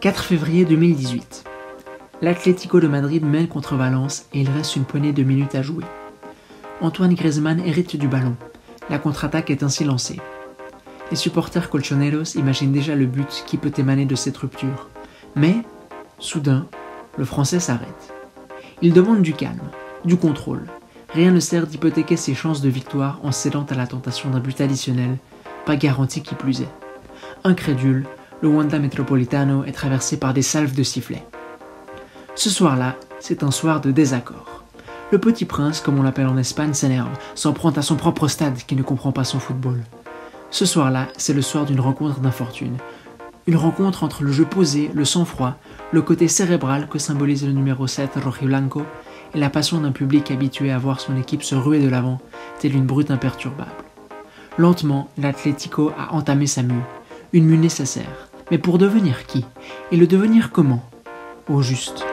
4 février 2018. L'Atlético de Madrid mène contre Valence et il reste une poignée de minutes à jouer. Antoine Griezmann hérite du ballon. La contre-attaque est ainsi lancée. Les supporters colchoneros imaginent déjà le but qui peut émaner de cette rupture. Mais, soudain, le Français s'arrête. Il demande du calme, du contrôle. Rien ne sert d'hypothéquer ses chances de victoire en cédant à la tentation d'un but additionnel, pas garanti qui plus est. Incrédule, le Wanda Metropolitano est traversé par des salves de sifflets. Ce soir-là, c'est un soir de désaccord. Le petit prince, comme on l'appelle en Espagne, s'énerve, s'en prend à son propre stade qui ne comprend pas son football. Ce soir-là, c'est le soir d'une rencontre d'infortune. Une rencontre entre le jeu posé, le sang-froid, le côté cérébral que symbolise le numéro 7 Rojiblanco et la passion d'un public habitué à voir son équipe se ruer de l'avant, telle une brute imperturbable. Lentement, l'Atlético a entamé sa mue, une mue nécessaire, mais pour devenir qui Et le devenir comment Au juste?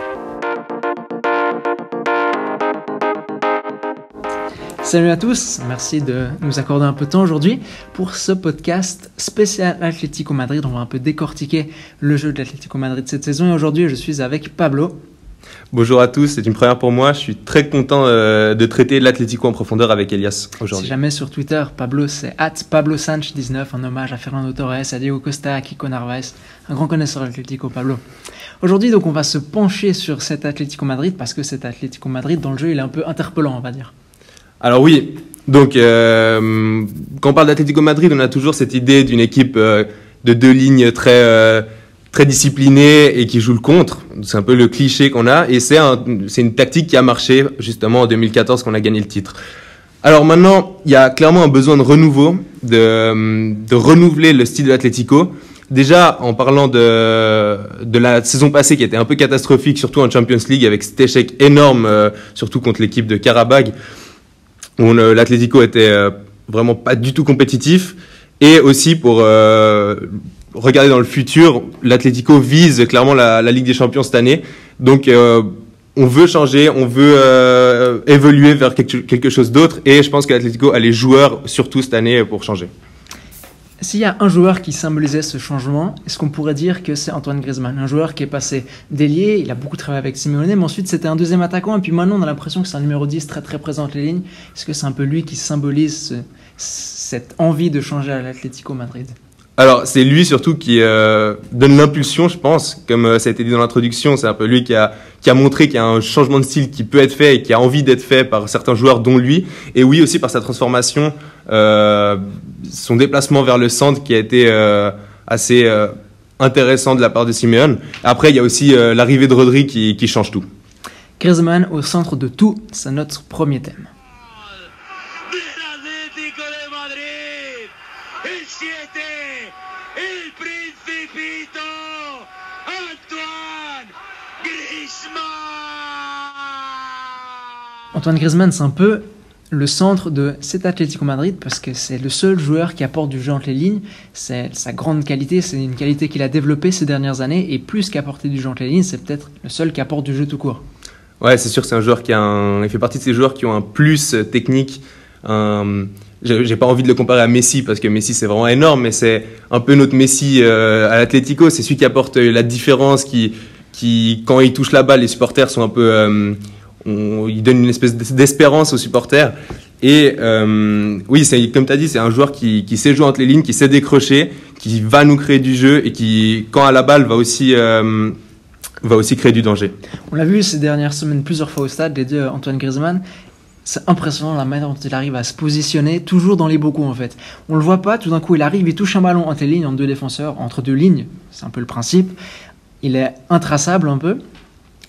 Salut à tous, merci de nous accorder un peu de temps aujourd'hui pour ce podcast spécial Atlético Madrid. On va un peu décortiquer le jeu de l'Atlético Madrid cette saison et aujourd'hui je suis avec Pablo. Bonjour à tous, c'est une première pour moi. Je suis très content euh, de traiter l'Atlético en profondeur avec Elias aujourd'hui. Si jamais sur Twitter, Pablo c'est at Pablo 19 en hommage à Fernando Torres, à Diego Costa, à Kiko Narvaez, un grand connaisseur de l'Atlético Pablo. Aujourd'hui donc on va se pencher sur cet Atlético Madrid parce que cet Atlético Madrid dans le jeu il est un peu interpellant on va dire. Alors oui, donc euh, quand on parle d'Atlético Madrid on a toujours cette idée d'une équipe euh, de deux lignes très très discipliné et qui joue le contre. C'est un peu le cliché qu'on a et c'est un, une tactique qui a marché justement en 2014 qu'on a gagné le titre. Alors maintenant, il y a clairement un besoin de renouveau, de, de renouveler le style de l'Atlético. Déjà, en parlant de, de la saison passée qui était un peu catastrophique, surtout en Champions League, avec cet échec énorme, euh, surtout contre l'équipe de Karabag, où l'Atlético était euh, vraiment pas du tout compétitif, et aussi pour euh, regarder dans le futur, l'Atlético vise clairement la, Ligue des Champions cette année. Donc, euh, on veut changer, on veut euh, évoluer vers quelque, chose d'autre. Et je pense que l'Atlético a les joueurs, surtout cette année, pour changer. S'il y a un joueur qui symbolisait ce changement, est-ce qu'on pourrait dire que c'est Antoine Griezmann? Un joueur qui est passé d'ailier, il a beaucoup travaillé avec Simeone, mais ensuite c'était un deuxième attaquant, et puis maintenant on a l'impression que c'est un numéro 10 très très présent les lignes. Est-ce que c'est un peu lui qui symbolise cette envie de changer à l'Atlético Madrid? Alors, c'est lui surtout qui euh, donne l'impulsion, je pense. Comme euh, ça a été dit dans l'introduction, c'est un peu lui qui a, qui a montré qu'il y a un changement de style qui peut être fait et qui a envie d'être fait par certains joueurs, dont lui. Et oui, aussi par sa transformation, euh, son déplacement vers le centre qui a été assez intéressant de la part de Simeone. Après, il y a aussi l'arrivée de Rodri qui, qui change tout. Griezmann au centre de tout, c'est notre premier thème. Antoine Griezmann, c'est un peu le centre de cet Atlético Madrid parce que c'est le seul joueur qui apporte du jeu entre les lignes. C'est sa grande qualité, c'est une qualité qu'il a développée ces dernières années et plus qu'apporter du jeu entre les lignes, c'est peut-être le seul qui apporte du jeu tout court. Ouais, c'est sûr, c'est un joueur qui a un... il fait partie de ces joueurs qui ont un plus technique. Un... J'ai pas envie de le comparer à Messi parce que Messi c'est vraiment énorme, mais c'est un peu notre Messi euh, à l'Atlético. C'est celui qui apporte la différence, qui, qui quand il touche la balle, les supporters sont un peu euh, il donne une espèce d'espérance aux supporters. Et euh, oui, c'est comme tu as dit, c'est un joueur qui, sait jouer entre les lignes, qui sait décrocher, qui va nous créer du jeu et qui, quand à la balle, va aussi, euh, va aussi créer du danger. On l'a vu ces dernières semaines plusieurs fois au stade, les deux Antoine Griezmann. C'est impressionnant la manière dont il arrive à se positionner, toujours dans les coups en fait. On le voit pas, tout d'un coup il arrive, il touche un ballon entre les lignes, entre deux défenseurs, entre deux lignes, c'est un peu le principe. Il est intraçable un peu,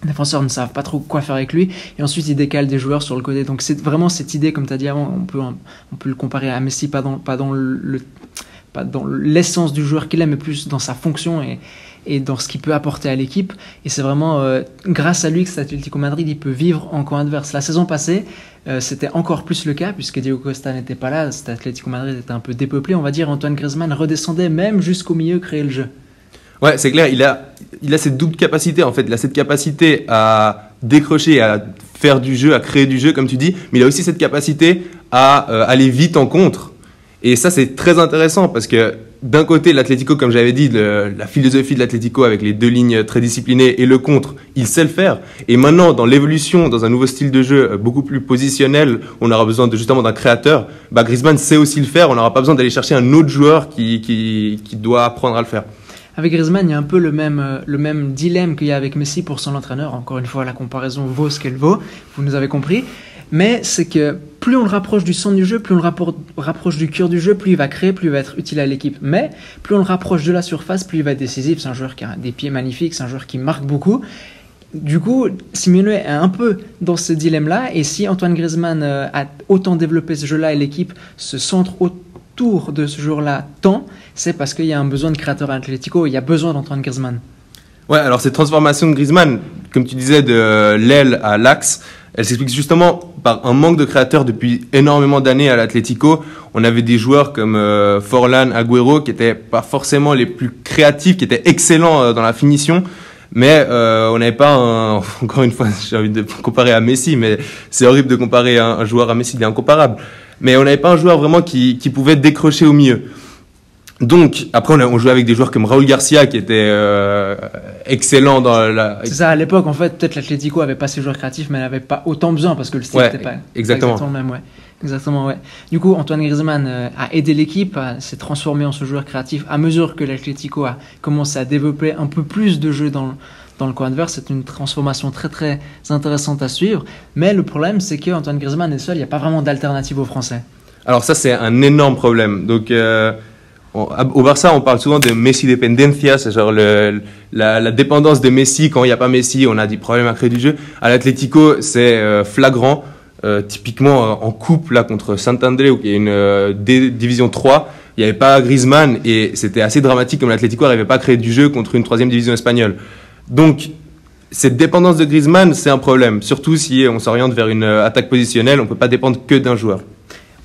les défenseurs ne savent pas trop quoi faire avec lui et ensuite il décale des joueurs sur le côté. Donc c'est vraiment cette idée comme tu as dit avant on peut on peut le comparer à Messi pas dans pas dans le pas dans l'essence du joueur qu'il est mais plus dans sa fonction et, et dans ce qu'il peut apporter à l'équipe. Et c'est vraiment euh, grâce à lui que cet Atlético Madrid il peut vivre en camp adverse. La saison passée euh, c'était encore plus le cas puisque Diego Costa n'était pas là. Cet Atlético Madrid était un peu dépeuplé on va dire. Antoine Griezmann redescendait même jusqu'au milieu créer le jeu Ouais, c'est clair, il a, il a cette double capacité en fait. Il a cette capacité à décrocher, à faire du jeu, à créer du jeu, comme tu dis, mais il a aussi cette capacité à euh, aller vite en contre. Et ça, c'est très intéressant parce que d'un côté, l'Atlético, comme j'avais dit, la philosophie de l'Atlético avec les deux lignes très disciplinées et le contre, il sait le faire. Et maintenant, dans l'évolution, dans un nouveau style de jeu euh, beaucoup plus positionnel, on aura besoin justement d'un créateur. Bah, Griezmann sait aussi le faire. On n'aura pas besoin d'aller chercher un autre joueur qui doit apprendre à le faire. Avec Griezmann, il y a un peu le même, euh, le même dilemme qu'il y a avec Messi pour son entraîneur. Encore une fois, la comparaison vaut ce qu'elle vaut. Vous nous avez compris mais c'est que plus on le rapproche du centre du jeu, plus on le rapproche du cœur du jeu, plus il va créer, plus il va être utile à l'équipe. Mais plus on le rapproche de la surface, plus il va être décisif. C'est un joueur qui a des pieds magnifiques, c'est un joueur qui marque beaucoup. Du coup, Simeone est un peu dans ce dilemme-là. Et si Antoine Griezmann euh, a autant développé ce jeu-là et l'équipe se centre autour de ce joueur-là tant, c'est parce qu'il y a un besoin de créateur à Atletico. Il y a besoin d'Antoine Griezmann. Ouais, alors cette transformation de Griezmann, comme tu disais, de l'aile à l'axe, elle s'explique justement par un manque de créateurs depuis énormément d'années à l'Atlético. On avait des joueurs comme euh, Forlan, Agüero, qui étaient pas forcément les plus créatifs, qui étaient excellents euh, dans la finition. Mais euh, on n'avait pas un, encore une fois, j'ai envie de comparer à Messi, mais c'est horrible de comparer un, joueur à Messi, il est incomparable. Mais on n'avait pas un joueur vraiment qui, qui pouvait décrocher au milieu. Donc, après, on, on, jouait avec des joueurs comme Raúl Garcia, qui était euh, excellent dans la. C'est ça, à l'époque, en fait, peut-être l'Atlético avait pas ses joueurs créatifs, mais elle n'avait pas autant besoin parce que le style n'était pas exactement. exactement le même. Ouais. Exactement, ouais. Du coup, Antoine Griezmann euh, a aidé l'équipe, s'est transformé en ce joueur créatif à mesure que l'Atlético a commencé à développer un peu plus de jeux dans, dans le coin adverse. C'est une transformation très très intéressante à suivre. Mais le problème, c'est qu'Antoine Griezmann est seul, il n'y a pas vraiment d'alternative aux Français. Alors, ça, c'est un énorme problème. Donc. Euh au Barça, on parle souvent de Messi dependencia, c'est genre le, la, dépendance de Messi. Quand il n'y a pas Messi, on a des problèmes à créer du jeu. À l'Atlético, c'est euh, flagrant. Euh, typiquement en coupe là contre Saint-André, qui est une division 3, il n'y avait pas Griezmann et c'était assez dramatique comme l'Atlético n'arrivait pas à créer du jeu contre une troisième division espagnole. Donc cette dépendance de Griezmann, c'est un problème, surtout si on s'oriente vers une attaque positionnelle, on ne peut pas dépendre que d'un joueur.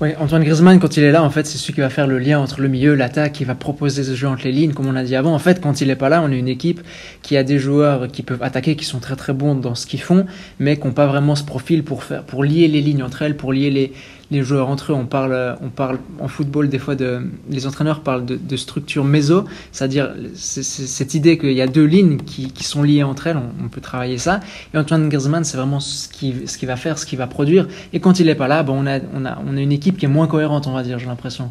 Oui, Antoine Griezmann, quand il est là, en fait, c'est celui qui va faire le lien entre le milieu, l'attaque, qui va proposer ce jeu entre les lignes, comme on a dit avant. En fait, quand il n'est pas là, on est une équipe qui a des joueurs qui peuvent attaquer, qui sont très très bons dans ce qu'ils font, mais qui n'ont pas vraiment ce profil pour faire, pour lier les lignes entre elles, pour lier les, les joueurs entre eux. On parle, on parle en football des fois de, les entraîneurs parlent de, structure méso, c'est-à-dire cette idée qu'il y a deux lignes qui, sont liées entre elles. On, peut travailler ça. Et Antoine Griezmann, c'est vraiment ce qu'il va faire, ce qu'il va produire. Et quand il n'est pas là, bon, on a, on a, on a une équipe qui est moins cohérente, on va dire. J'ai l'impression.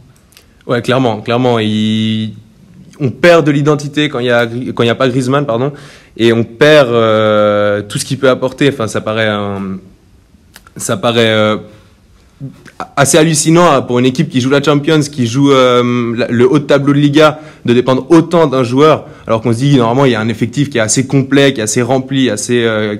Ouais, clairement, clairement, on perd de l'identité quand il y a a pas Griezmann, pardon, et on perd euh, tout ce qu'il peut apporter. Enfin, ça paraît ça paraît euh, assez hallucinant pour une équipe qui joue la Champions, qui joue euh, le haut de tableau de Liga, de dépendre autant d'un joueur, alors qu'on se dit normalement il y a un effectif qui est assez complet, qui est assez rempli, assez euh,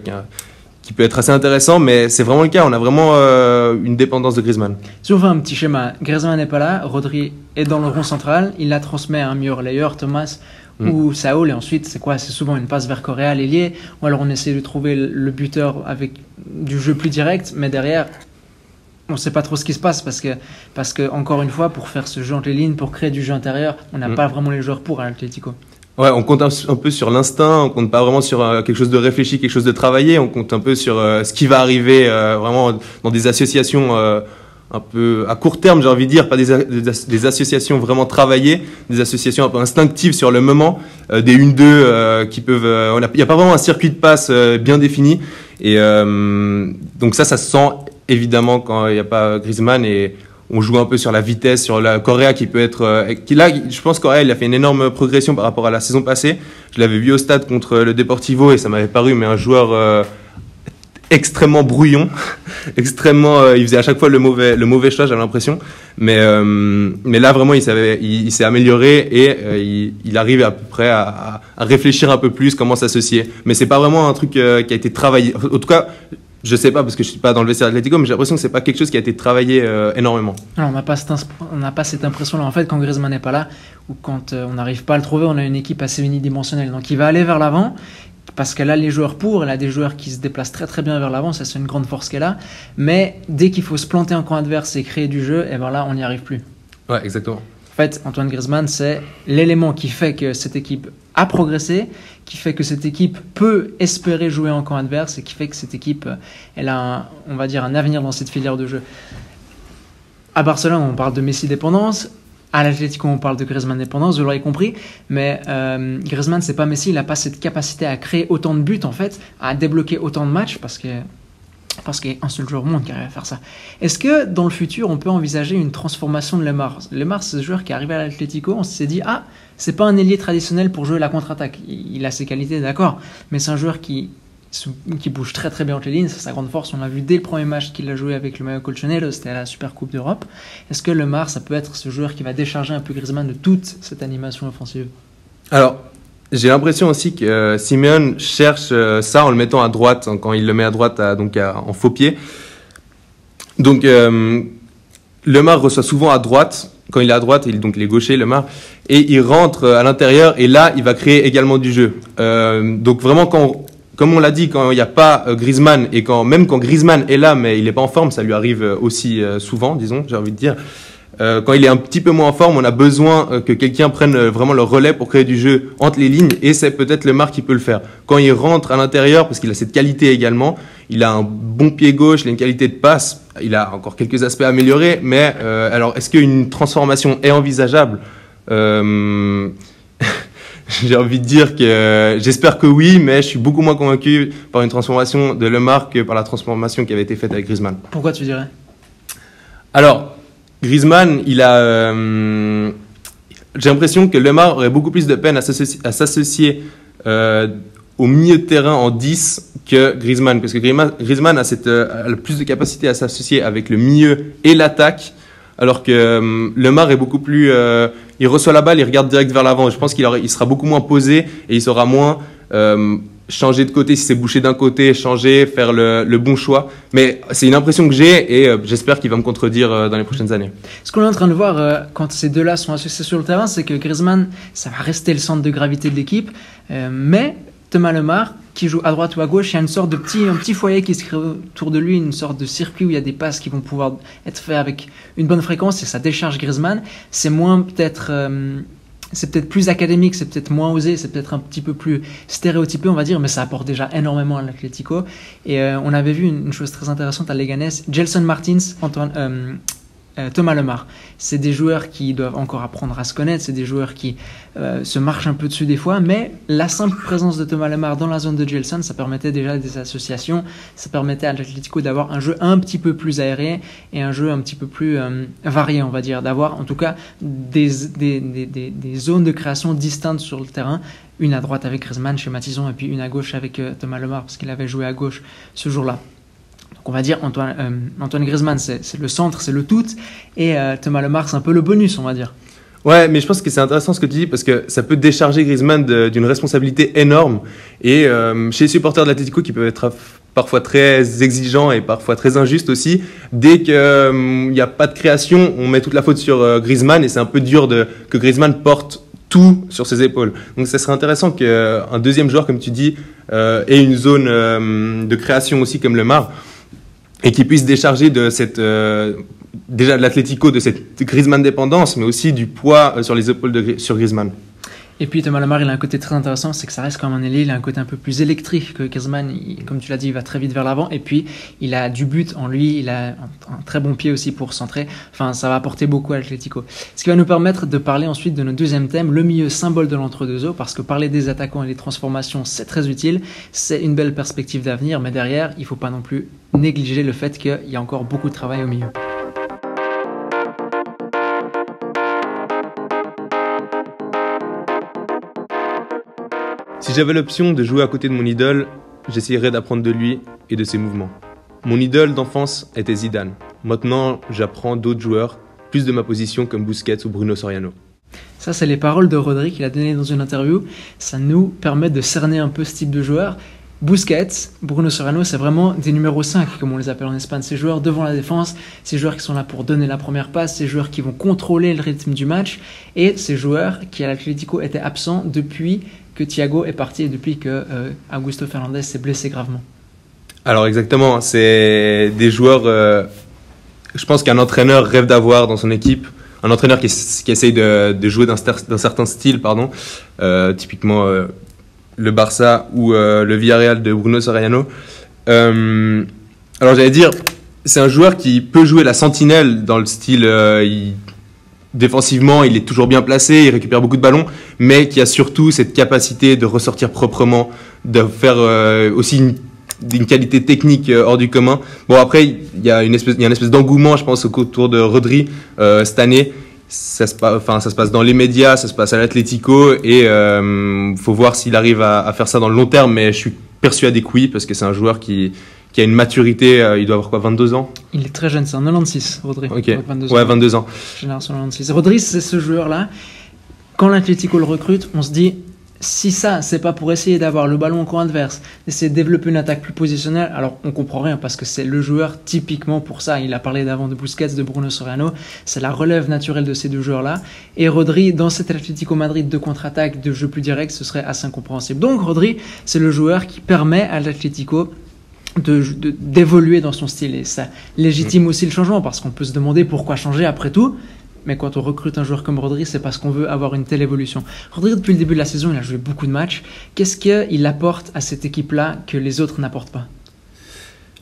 qui, peut être assez intéressant, mais c'est vraiment le cas. On a vraiment euh, une dépendance de Griezmann. Si on fait un petit schéma, Griezmann n'est pas là, Rodri est dans le rond central, il la transmet à un meilleur layer, Thomas mm. ou Saoul, et ensuite c'est quoi? C'est souvent une passe vers Correa, l'ailier, ou alors on essaie de trouver le buteur avec du jeu plus direct, mais derrière on ne sait pas trop ce qui se passe parce que, parce que, encore une fois, pour faire ce jeu entre les lignes, pour créer du jeu intérieur, on n'a mm. pas vraiment les joueurs pour à l'Atlético. Ouais, on compte un, peu sur l'instinct, on compte pas vraiment sur euh, quelque chose de réfléchi, quelque chose de travaillé, on compte un peu sur euh, ce qui va arriver euh, vraiment dans des associations un peu à court terme, j'ai envie de dire, pas des, des, associations vraiment travaillées, des associations un peu instinctives sur le moment, des 1-2 qui peuvent... Il n'y a, pas vraiment un circuit de passe bien défini. Et donc ça, ça se sent évidemment quand il n'y a pas Griezmann et on joue un peu sur la vitesse, sur la Correa qui peut être. Euh, qui, là, je pense Correa, il a fait une énorme progression par rapport à la saison passée. Je l'avais vu au stade contre le Deportivo et ça m'avait paru, mais un joueur euh, extrêmement brouillon, extrêmement. Euh, il faisait à chaque fois le mauvais, le mauvais choix, j'avais l'impression. Mais, mais là, vraiment, il, s'est amélioré et il, arrive à peu près à, à, réfléchir un peu plus comment s'associer. Mais c'est pas vraiment un truc qui a été travaillé. En tout cas, je sais pas parce que je suis pas dans le vestiaire Atlético, mais j'ai l'impression que c'est pas quelque chose qui a été travaillé euh, énormément. Alors, on n'a pas, pas cette impression-là. En fait, quand Griezmann n'est pas là, ou quand euh, on n'arrive pas à le trouver, on a une équipe assez unidimensionnelle. Donc il va aller vers l'avant, parce qu'elle a les joueurs pour, elle a des joueurs qui se déplacent très très bien vers l'avant, ça c'est une grande force qu'elle a. Mais dès qu'il faut se planter en camp adverse et créer du jeu, et eh ben là on n'y arrive plus. Ouais, exactement. En fait, Antoine Griezmann, c'est l'élément qui fait que cette équipe a progressé, qui fait que cette équipe peut espérer jouer en camp adverse et qui fait que cette équipe, elle a, on va dire, un avenir dans cette filière de jeu. À Barcelone, on parle de Messi dépendance. à l'Atlético, on parle de Griezmann dépendance, vous l'aurez compris, mais euh, Griezmann, c'est pas Messi, il n'a pas cette capacité à créer autant de buts, en fait, à débloquer autant de matchs, parce que parce qu'il y a un seul joueur au monde qui arrive à faire ça. Est-ce que dans le futur, on peut envisager une transformation de Lemar? Lemar, c'est ce joueur qui est à l'Atlético, on s'est dit, ah, c'est pas un ailier traditionnel pour jouer la contre-attaque. Il a ses qualités, d'accord, mais c'est un joueur qui, qui bouge très très bien entre les lignes, c'est sa grande force. On l'a vu dès le premier match qu'il a joué avec le maillot Colchonero, c'était à la Super Coupe d'Europe. Est-ce que Lemar, ça peut être ce joueur qui va décharger un peu Griezmann de toute cette animation offensive? Alors, j'ai l'impression aussi que euh, Simeone cherche euh, ça en le mettant à droite, hein, quand il le met à droite donc en faux pied. Donc, euh, Lemar reçoit souvent à droite. Quand il est à droite, il, donc il est gaucher, Lemar, et il rentre à l'intérieur, et là, il va créer également du jeu. donc vraiment, comme on l'a dit, quand il n'y a pas euh, Griezmann et même quand Griezmann est là, mais il n'est pas en forme, ça lui arrive euh, aussi euh, souvent, disons, j'ai envie de dire. Quand il est un petit peu moins en forme, on a besoin que quelqu'un prenne vraiment le relais pour créer du jeu entre les lignes, et c'est peut-être le Mar qui peut le faire. Quand il rentre à l'intérieur, parce qu'il a cette qualité également, il a un bon pied gauche, il a une qualité de passe, il a encore quelques aspects améliorés, mais alors est-ce qu'une transformation est envisageable? J'ai envie de dire que j'espère que oui, mais je suis beaucoup moins convaincu par une transformation de Lemar que par la transformation qui avait été faite avec Griezmann. Pourquoi tu dirais? Alors, Griezmann, il a. Euh, j'ai l'impression que Lemar aurait beaucoup plus de peine à s'associer euh, au milieu de terrain en 10 que Griezmann, parce que Griezmann a, cette, euh, a plus de capacité à s'associer avec le milieu et l'attaque alors que euh, Lemar est beaucoup plus. Il reçoit la balle, il regarde direct vers l'avant. Je pense qu'il il sera beaucoup moins posé et il saura moins euh, changer de côté si c'est bouché d'un côté, changer, faire le, le bon choix. Mais c'est une impression que j'ai et j'espère qu'il va me contredire dans les prochaines années. Ce qu'on est en train de voir quand ces deux-là sont associés sur le terrain, c'est que Griezmann, ça va rester le centre de gravité de l'équipe, mais Thomas Lemar, qui joue à droite ou à gauche, il y a une sorte de petit, un petit foyer qui se crée autour de lui, une sorte de circuit où il y a des passes qui vont pouvoir être faites avec une bonne fréquence et ça décharge Griezmann. C'est moins peut-être, euh, c'est peut-être plus académique, c'est peut-être moins osé, c'est peut-être un petit peu plus stéréotypé, on va dire, mais ça apporte déjà énormément à l'Atlético. Et euh, on avait vu une, chose très intéressante à Leganés, Gelson Martins, Antoine, euh, Thomas Lemar. C'est des joueurs qui doivent encore apprendre à se connaître, c'est des joueurs qui euh, se marchent un peu dessus des fois, mais la simple présence de Thomas Lemar dans la zone de Gelson, ça permettait déjà des associations, ça permettait à l'Atlético d'avoir un jeu un petit peu plus aéré et un jeu un petit peu plus euh, varié, on va dire, d'avoir en tout cas des, des, des, des, zones de création distinctes sur le terrain, une à droite avec Griezmann chez Mathison et puis une à gauche avec Thomas Lemar parce qu'il avait joué à gauche ce jour-là. Donc on va dire Antoine, euh, Griezmann, c'est le centre, c'est le tout, et euh, Thomas Lemar, c'est un peu le bonus, on va dire. Ouais, mais je pense que c'est intéressant ce que tu dis parce que ça peut décharger Griezmann d'une responsabilité énorme. Et euh, chez les supporters de l'Atlético qui peuvent être parfois très exigeants et parfois très injustes aussi, dès qu'il n'y a pas de création, on met toute la faute sur Griezmann et c'est un peu dur de, que Griezmann porte tout sur ses épaules. Donc ça serait intéressant qu'un deuxième joueur, comme tu dis, ait une zone de création aussi comme le Mar et qui puisse décharger de cette euh, déjà de l'Atlético de cette Griezmann dépendance, mais aussi du poids euh, sur les épaules de sur Griezmann. Et puis Thomas Lemar, il a un côté très intéressant, c'est que ça reste comme un ailier, il a un côté un peu plus électrique que Griezmann. comme tu l'as dit, il va très vite vers l'avant. Et puis, il a du but en lui, il a un, très bon pied aussi pour centrer. Enfin, ça va apporter beaucoup à l'Atlético. Ce qui va nous permettre de parler ensuite de notre deuxième thème, le milieu symbole de l'entre-deux eaux, parce que parler des attaquants et des transformations, c'est très utile. C'est une belle perspective d'avenir, mais derrière, il ne faut pas non plus négliger le fait qu'il y a encore beaucoup de travail au milieu. Si j'avais l'option de jouer à côté de mon idole, j'essayerais d'apprendre de lui et de ses mouvements. Mon idole d'enfance était Zidane. Maintenant, j'apprends d'autres joueurs, plus de ma position comme Busquets ou Bruno Soriano. Ça, c'est les paroles de Rodri qu'il a données dans une interview. Ça nous permet de cerner un peu ce type de joueur. Busquets, Bruno Soriano, c'est vraiment des numéros 5, comme on les appelle en Espagne. Ces joueurs devant la défense, ces joueurs qui sont là pour donner la première passe, ces joueurs qui vont contrôler le rythme du match, et ces joueurs qui à l'Atlético étaient absents depuis Thiago est parti depuis que euh, Augusto Fernandez s'est blessé gravement. Alors exactement, c'est des joueurs, euh, je pense qu'un entraîneur rêve d'avoir dans son équipe, un entraîneur qui, essaye de, jouer d'un certain style, pardon, euh, typiquement le Barça ou le Villarreal de Bruno Soriano. alors j'allais dire, c'est un joueur qui peut jouer la sentinelle dans le style, défensivement, il est toujours bien placé, il récupère beaucoup de ballons, mais qui a surtout cette capacité de ressortir proprement, de faire euh, aussi une, qualité technique euh, hors du commun. Bon, après, il y a une espèce, il espèce d'engouement, je pense, autour de Rodri euh, cette année. Ça se, passe, enfin, ça se passe dans les médias, ça se passe à l'Atlético, et euh, faut voir s'il arrive à, à, faire ça dans le long terme, mais je suis persuadé que oui, parce que c'est un joueur qui, qui a une maturité, euh, il doit avoir quoi, 22 ans? Il est très jeune, c'est un 96, Rodri. Ok, 22 ouais, 22 ans. Génération 96. Rodri, c'est ce joueur-là, quand l'Atlético le recrute, on se dit, si ça, c'est pas pour essayer d'avoir le ballon au camp adverse, essayer de développer une attaque plus positionnelle, alors on comprend rien parce que c'est le joueur typiquement pour ça. Il a parlé d'avant de Busquets, de Bruno Soriano. C'est la relève naturelle de ces deux joueurs-là. Et Rodri, dans cet Atlético Madrid de contre-attaque, de jeu plus direct, ce serait assez incompréhensible. Donc Rodri, c'est le joueur qui permet à l'Atlético d'évoluer de, dans son style et ça légitime aussi le changement parce qu'on peut se demander pourquoi changer après tout mais quand on recrute un joueur comme Rodri, c'est parce qu'on veut avoir une telle évolution. Rodri, depuis le début de la saison, il a joué beaucoup de matchs. Qu'est-ce qu'il apporte à cette équipe-là que les autres n'apportent pas?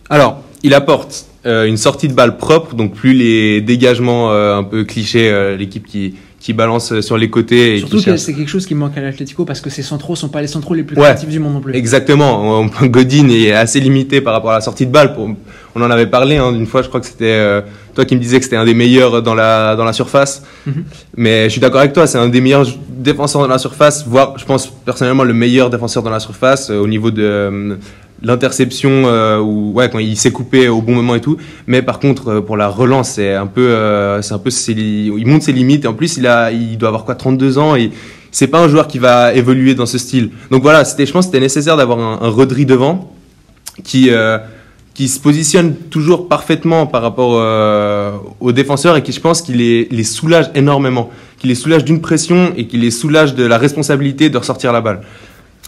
Alors, il apporte euh, une sortie de balle propre, donc plus les dégagements euh, un peu clichés, euh, l'équipe qui, qui balance sur les côtés. Et Surtout que c'est quelque chose qui manque à l'Atlético parce que ces centraux sont pas les centraux les plus créatifs du monde non plus. Exactement. Godin est assez limité par rapport à la sortie de balle. Pour, on en avait parlé hein, une fois, je crois que c'était euh, toi qui me disais que c'était un des meilleurs dans la dans la surface. Mm -hmm. Mais je suis d'accord avec toi, c'est un des meilleurs défenseurs dans la surface, voire je pense personnellement le meilleur défenseur dans la surface euh, au niveau de euh, l'interception euh, ou ouais quand il s'est coupé au bon moment et tout. Mais par contre euh, pour la relance c'est un peu euh, c'est un peu il monte ses limites. Et en plus il a il doit avoir quoi 32 ans et c'est pas un joueur qui va évoluer dans ce style. Donc voilà c'était je pense c'était nécessaire d'avoir un, un Rodri devant qui euh, qui se positionne toujours parfaitement par rapport aux défenseurs et qui je pense qu'il les, les soulage énormément. Qu'il les soulage d'une pression et qu'il les soulage de la responsabilité de ressortir la balle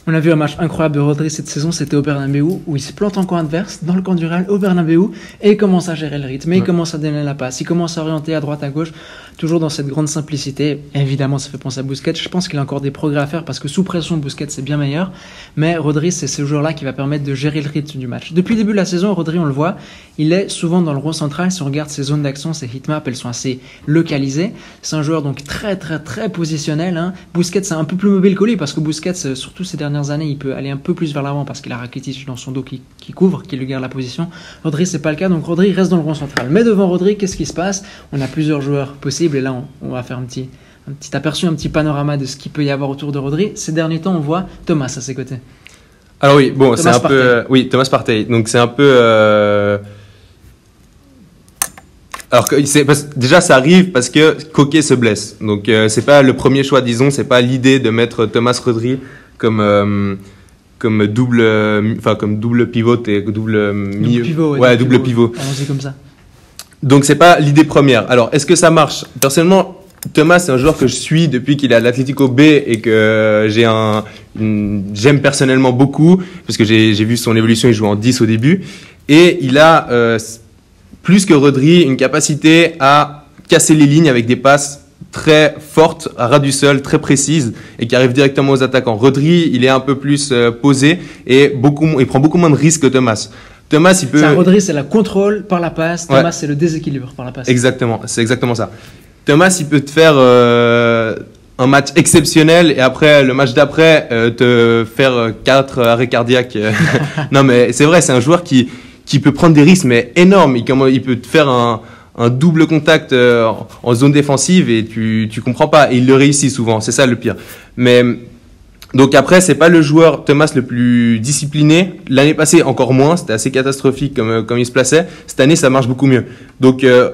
on a vu un match incroyable de Rodri cette saison, c'était au Bernabeu, où il se plante en camp adverse, dans le camp du Real, au Bernabeu, et il commence à gérer le rythme, ouais. il commence à donner la passe, il commence à orienter à droite, à gauche, toujours dans cette grande simplicité. Évidemment, ça fait penser à Busquets. Je pense qu'il a encore des progrès à faire parce que sous pression, Busquets c'est bien meilleur. Mais Rodri, c'est ce joueur-là qui va permettre de gérer le rythme du match. Depuis le début de la saison, Rodri, on le voit, il est souvent dans le rond central. Si on regarde ses zones d'action, ses hitmaps, elles sont assez localisées. C'est un joueur donc très, très, très positionnel. Hein. Busquets, c'est un peu plus mobile que lui parce que Busquets, surtout ces dernières années, il peut aller un peu plus vers l'avant parce qu'il a Rakitic dans son dos qui, qui, couvre, qui lui garde la position. Rodri, c'est pas le cas. Donc Rodri reste dans le rond central. Mais devant Rodri, qu'est-ce qui se passe? On a plusieurs joueurs possibles et là, on, on va faire un petit, un petit aperçu, un petit panorama de ce qu'il peut y avoir autour de Rodri. Ces derniers temps, on voit Thomas à ses côtés. Alors oui, bon, c'est un Partey. peu, oui, Thomas Partey. Donc c'est un peu. Euh... Alors que déjà ça arrive parce que Coquet se blesse. Donc euh, c'est pas le premier choix, disons, c'est pas l'idée de mettre Thomas Rodri comme euh, comme double, enfin comme double pivot et double milieu. Pivot, ouais, ouais double pivot. pivot. Allons-y comme ça. Donc c'est pas l'idée première. Alors est-ce que ça marche? Personnellement, Thomas c'est un joueur que je suis depuis qu'il est à l'Atlético B et que j'ai un j'aime personnellement beaucoup parce que j'ai vu son évolution. Il joue en 10 au début et il a euh, plus que Rodri une capacité à casser les lignes avec des passes très fortes, à ras du sol, très précises et qui arrivent directement aux attaquants. Rodri, il est un peu plus euh, posé et beaucoup, il prend beaucoup moins de risques que Thomas. Thomas, il peut. Rodri, c'est la contrôle par la passe. Thomas, ouais. c'est le déséquilibre par la passe. Exactement, c'est exactement ça. Thomas, il peut te faire euh, un match exceptionnel et après le match d'après euh, te faire quatre arrêts cardiaques. non, mais c'est vrai, c'est un joueur qui qui peut prendre des risques mais énormes. Il, il peut te faire un, un double contact euh, en zone défensive et tu tu comprends pas. Et il le réussit souvent. C'est ça le pire. Mais donc après, c'est pas le joueur Thomas le plus discipliné. L'année passée, encore moins. C'était assez catastrophique comme, comme il se plaçait. Cette année, ça marche beaucoup mieux. Donc euh,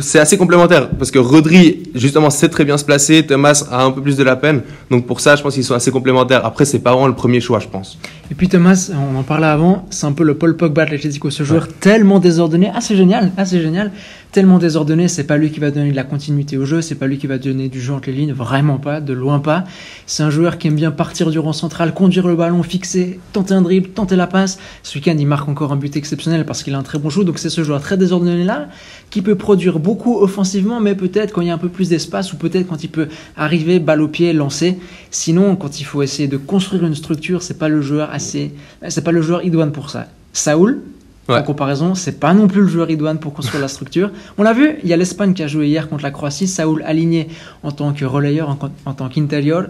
c'est assez complémentaire parce que Rodri justement sait très bien se placer, Thomas a un peu plus de la peine, donc pour ça je pense qu'ils sont assez complémentaires. Après c'est pas vraiment le premier choix je pense. Et puis Thomas, on en parlait avant, c'est un peu le Paul Pogba de l'Atlético, ce joueur ouais. tellement désordonné, assez génial, assez génial, tellement désordonné, c'est pas lui qui va donner de la continuité au jeu, c'est pas lui qui va donner du jeu entre les lignes, vraiment pas, de loin pas. C'est un joueur qui aime bien partir du rang central, conduire le ballon, fixer, tenter un dribble, tenter la passe. Ce week-end il marque encore un but exceptionnel parce qu'il a un très bon jeu, donc c'est ce joueur très désordonné là qui peut produire beaucoup offensivement, mais peut-être quand il y a un peu plus d'espace ou peut-être quand il peut arriver balle au pied, lancer. Sinon, quand il faut essayer de construire une structure, c'est pas le joueur assez, c'est pas le joueur idoine pour ça. Saoul, En comparaison, c'est pas non plus le joueur idoine pour construire la structure. On l'a vu, il y a l'Espagne qui a joué hier contre la Croatie, Saoul aligné en tant que relayeur, en, tant qu'intérieur,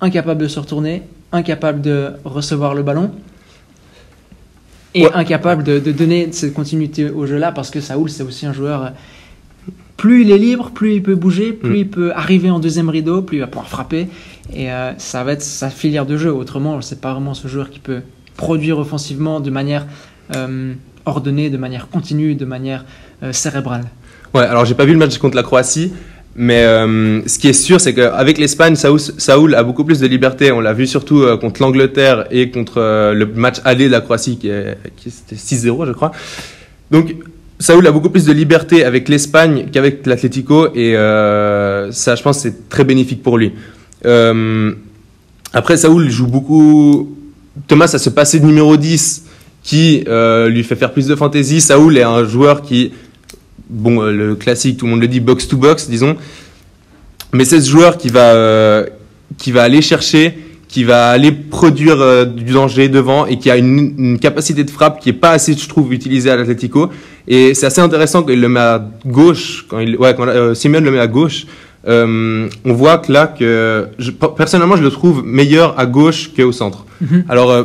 incapable de se retourner, incapable de recevoir le ballon et incapable de, donner cette continuité au jeu là parce que Saoul c'est aussi un joueur plus il est libre, plus il peut bouger, plus mm. il peut arriver en deuxième rideau, plus il va pouvoir frapper. Et euh, ça va être sa filière de jeu. Autrement, c'est pas vraiment ce joueur qui peut produire offensivement de manière euh, ordonnée, de manière continue, de manière euh, cérébrale. Ouais, alors j'ai pas vu le match contre la Croatie, mais ce qui est sûr, c'est qu'avec l'Espagne, Saoul, a beaucoup plus de liberté. On l'a vu surtout contre l'Angleterre et contre le match aller de la Croatie, qui, qui était 6-0, je crois. Donc, Saoul a beaucoup plus de liberté avec l'Espagne qu'avec l'Atlético et euh, ça, je pense, c'est très bénéfique pour lui. Euh, après, Saoul joue beaucoup. Thomas a ce passé de numéro 10 qui euh, lui fait faire plus de fantaisie. Saoul est un joueur qui, bon, le classique, tout le monde le dit, box to box, disons. Mais c'est ce joueur qui va, qui va aller chercher qui va aller produire euh, du danger devant et qui a une, une, capacité de frappe qui est pas assez, je trouve, utilisée à l'Atlético. Et c'est assez intéressant qu'il le met à gauche, quand il, ouais, quand euh, Simeone le met à gauche. Euh, on voit que là, que je, personnellement, je le trouve meilleur à gauche qu'au centre. Mhm. Alors, euh,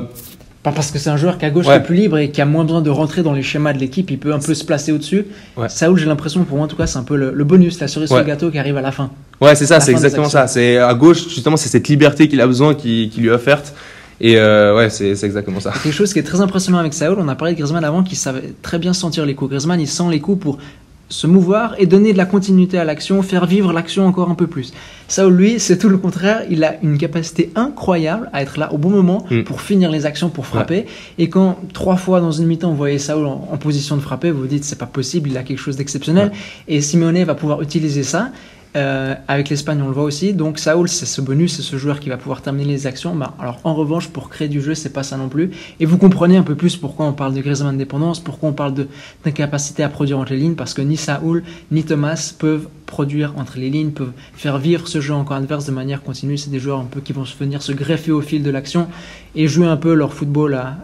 pas parce que c'est un joueur qui à gauche est plus libre et qui a moins besoin de rentrer dans les schémas de l'équipe, il peut un peu se placer au-dessus. Ouais. Saoul, j'ai l'impression, pour moi en tout cas, c'est un peu le, bonus, la cerise sur le gâteau qui arrive à la fin. Ouais, c'est ça, c'est exactement ça. C'est à gauche, justement, c'est cette liberté qu'il a besoin, qui, qui lui est offerte. Et euh, ouais, c'est exactement ça. Quelque chose qui est très impressionnant avec Saoul, on a parlé de Griezmann avant, qui savait très bien sentir les coups. Griezmann, il sent les coups pour se mouvoir et donner de la continuité à l'action, faire vivre l'action encore un peu plus. Saul, lui, c'est tout le contraire. Il a une capacité incroyable à être là au bon moment mm. pour finir les actions, pour frapper. Et quand trois fois dans une mi-temps, vous voyez Saul en, position de frapper, vous vous dites c'est pas possible, il a quelque chose d'exceptionnel. Et Simeone va pouvoir utiliser ça. Euh, avec l'Espagne, on le voit aussi. Donc Saoul, c'est ce bonus, c'est ce joueur qui va pouvoir terminer les actions. Bah, alors en revanche, pour créer du jeu, c'est pas ça non plus. Et vous comprenez un peu plus pourquoi on parle de Griezmann dépendance, pourquoi on parle d'incapacité à produire entre les lignes, parce que ni Saoul ni Thomas peuvent produire entre les lignes, peuvent faire vivre ce jeu en camp adverse de manière continue. C'est des joueurs un peu qui vont venir se greffer au fil de l'action et jouer un peu leur football à,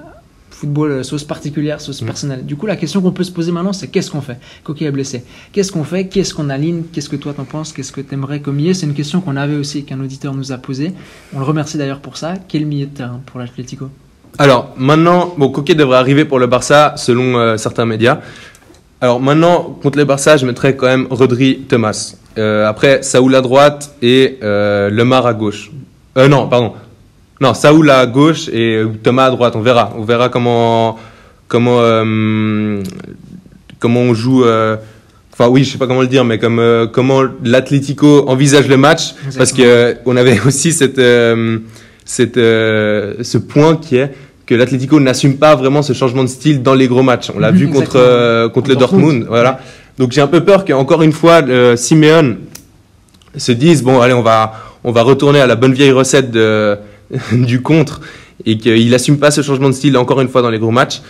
football euh, sauce particulière, sauce mm. personnelle. Du coup, la question qu'on peut se poser maintenant, c'est qu'est-ce qu'on fait? Coquille est blessé. Qu'est-ce qu'on fait? Qu'est-ce qu'on aligne? Qu'est-ce que toi t'en penses? Qu'est-ce que t'aimerais comme milieu? C'est une question qu'on avait aussi, qu'un auditeur nous a posée. On le remercie d'ailleurs pour ça. Quel milieu de terrain pour l'Atlético? Alors, maintenant, bon, Coquet devrait arriver pour le Barça, selon euh, certains médias. Alors maintenant, contre le Barça, je mettrais quand même Rodri Thomas. Euh, après, Saoul à droite et Lemar à gauche. Euh, non, pardon. Non, Saoul à gauche et Thomas à droite. On verra. On verra comment comment euh, comment on joue. Euh, enfin oui, je sais pas comment le dire, mais comme euh, comment l'Atlético envisage le match, parce que on avait aussi cette cette ce point qui est que l'Atlético n'assume pas vraiment ce changement de style dans les gros matchs. On l'a vu contre contre le Dortmund, voilà. Donc j'ai un peu peur qu'encore une fois Simeone se dise bon allez on va on va retourner à la bonne vieille recette de du contre et qu'il n'assume pas ce changement de style encore une fois dans les gros matchs.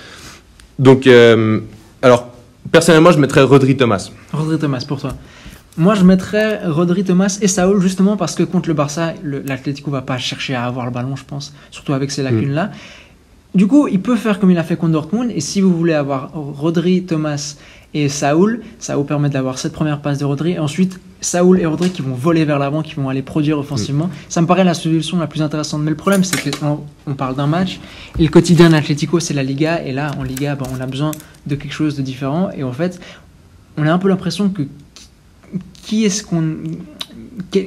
Donc, euh, alors, personnellement, je mettrais Rodri Thomas. Rodri Thomas pour toi. Moi, je mettrais Rodri Thomas et Saul justement parce que contre le Barça, l'Atlético va pas chercher à avoir le ballon, je pense, surtout avec ces lacunes-là. Mm. Du coup, il peut faire comme il a fait contre Dortmund. Et si vous voulez avoir Rodri, Thomas et Saoul, ça vous permet d'avoir cette première passe de Rodri. Et ensuite, Saoul et Rodri qui vont voler vers l'avant, qui vont aller produire offensivement. Mm. Ça me paraît la solution la plus intéressante. Mais le problème, c'est qu'on on parle d'un match. Et le quotidien d'Atletico, c'est la Liga. Et là, en Liga, ben, on a besoin de quelque chose de différent. Et en fait, on a un peu l'impression que qui est-ce qu'on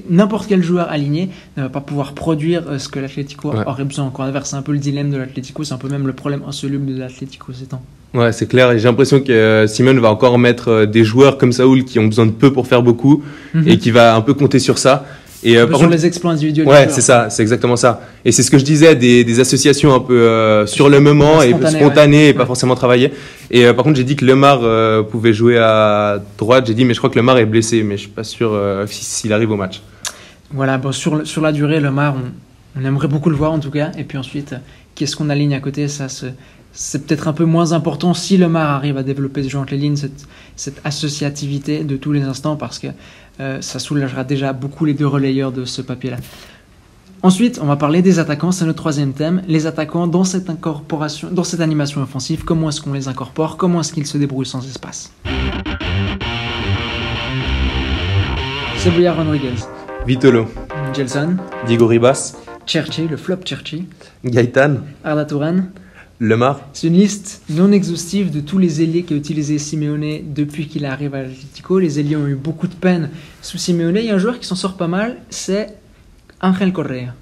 n'importe quel joueur aligné ne va pas pouvoir produire euh, ce que l'Atlético aurait besoin. Encore inverse, c'est un peu le dilemme de l'Atlético, c'est un peu même le problème insoluble de l'Atlético ces temps. Ouais, c'est clair. Et j'ai l'impression que euh, Simone va encore mettre euh, des joueurs comme Saoul qui ont besoin de peu pour faire beaucoup mhm. et qui va un peu compter sur ça. Et par sur les exploits individuels. Ouais, c'est ça, c'est exactement ça. Et c'est ce que je disais, des, des associations un peu sur le moment et spontanées et pas forcément travaillées. Et par contre, j'ai dit que Lemar pouvait jouer à droite. J'ai dit, mais je crois que Lemar est blessé, mais je suis pas sûr s'il arrive au match. Voilà, bon, sur, sur la durée, le Mar, on, aimerait beaucoup le voir en tout cas. Et puis ensuite, qu'est-ce qu'on aligne à côté? Ça, c'est peut-être un peu moins important si le Mar arrive à développer ce entre les lignes, cette, cette, associativité de tous les instants, parce que euh, ça soulagera déjà beaucoup les deux relayeurs de ce papier-là. Ensuite, on va parler des attaquants, c'est notre troisième thème. Les attaquants dans cette incorporation, dans cette animation offensive, comment est-ce qu'on les incorpore, comment est-ce qu'ils se débrouillent sans espace? Cebuya Rodriguez, Vitolo, Gelson, Diego Ribas, Cherchi, le flop Cherchi, Gaëtan, Arda Turan. Lemar. C'est une liste non exhaustive de tous les ailiers qu'a utilisé Simeone depuis qu'il arrive à l'Atlético. Les ailiers ont eu beaucoup de peine sous Simeone. Il y a un joueur qui s'en sort pas mal, c'est Angel Correa.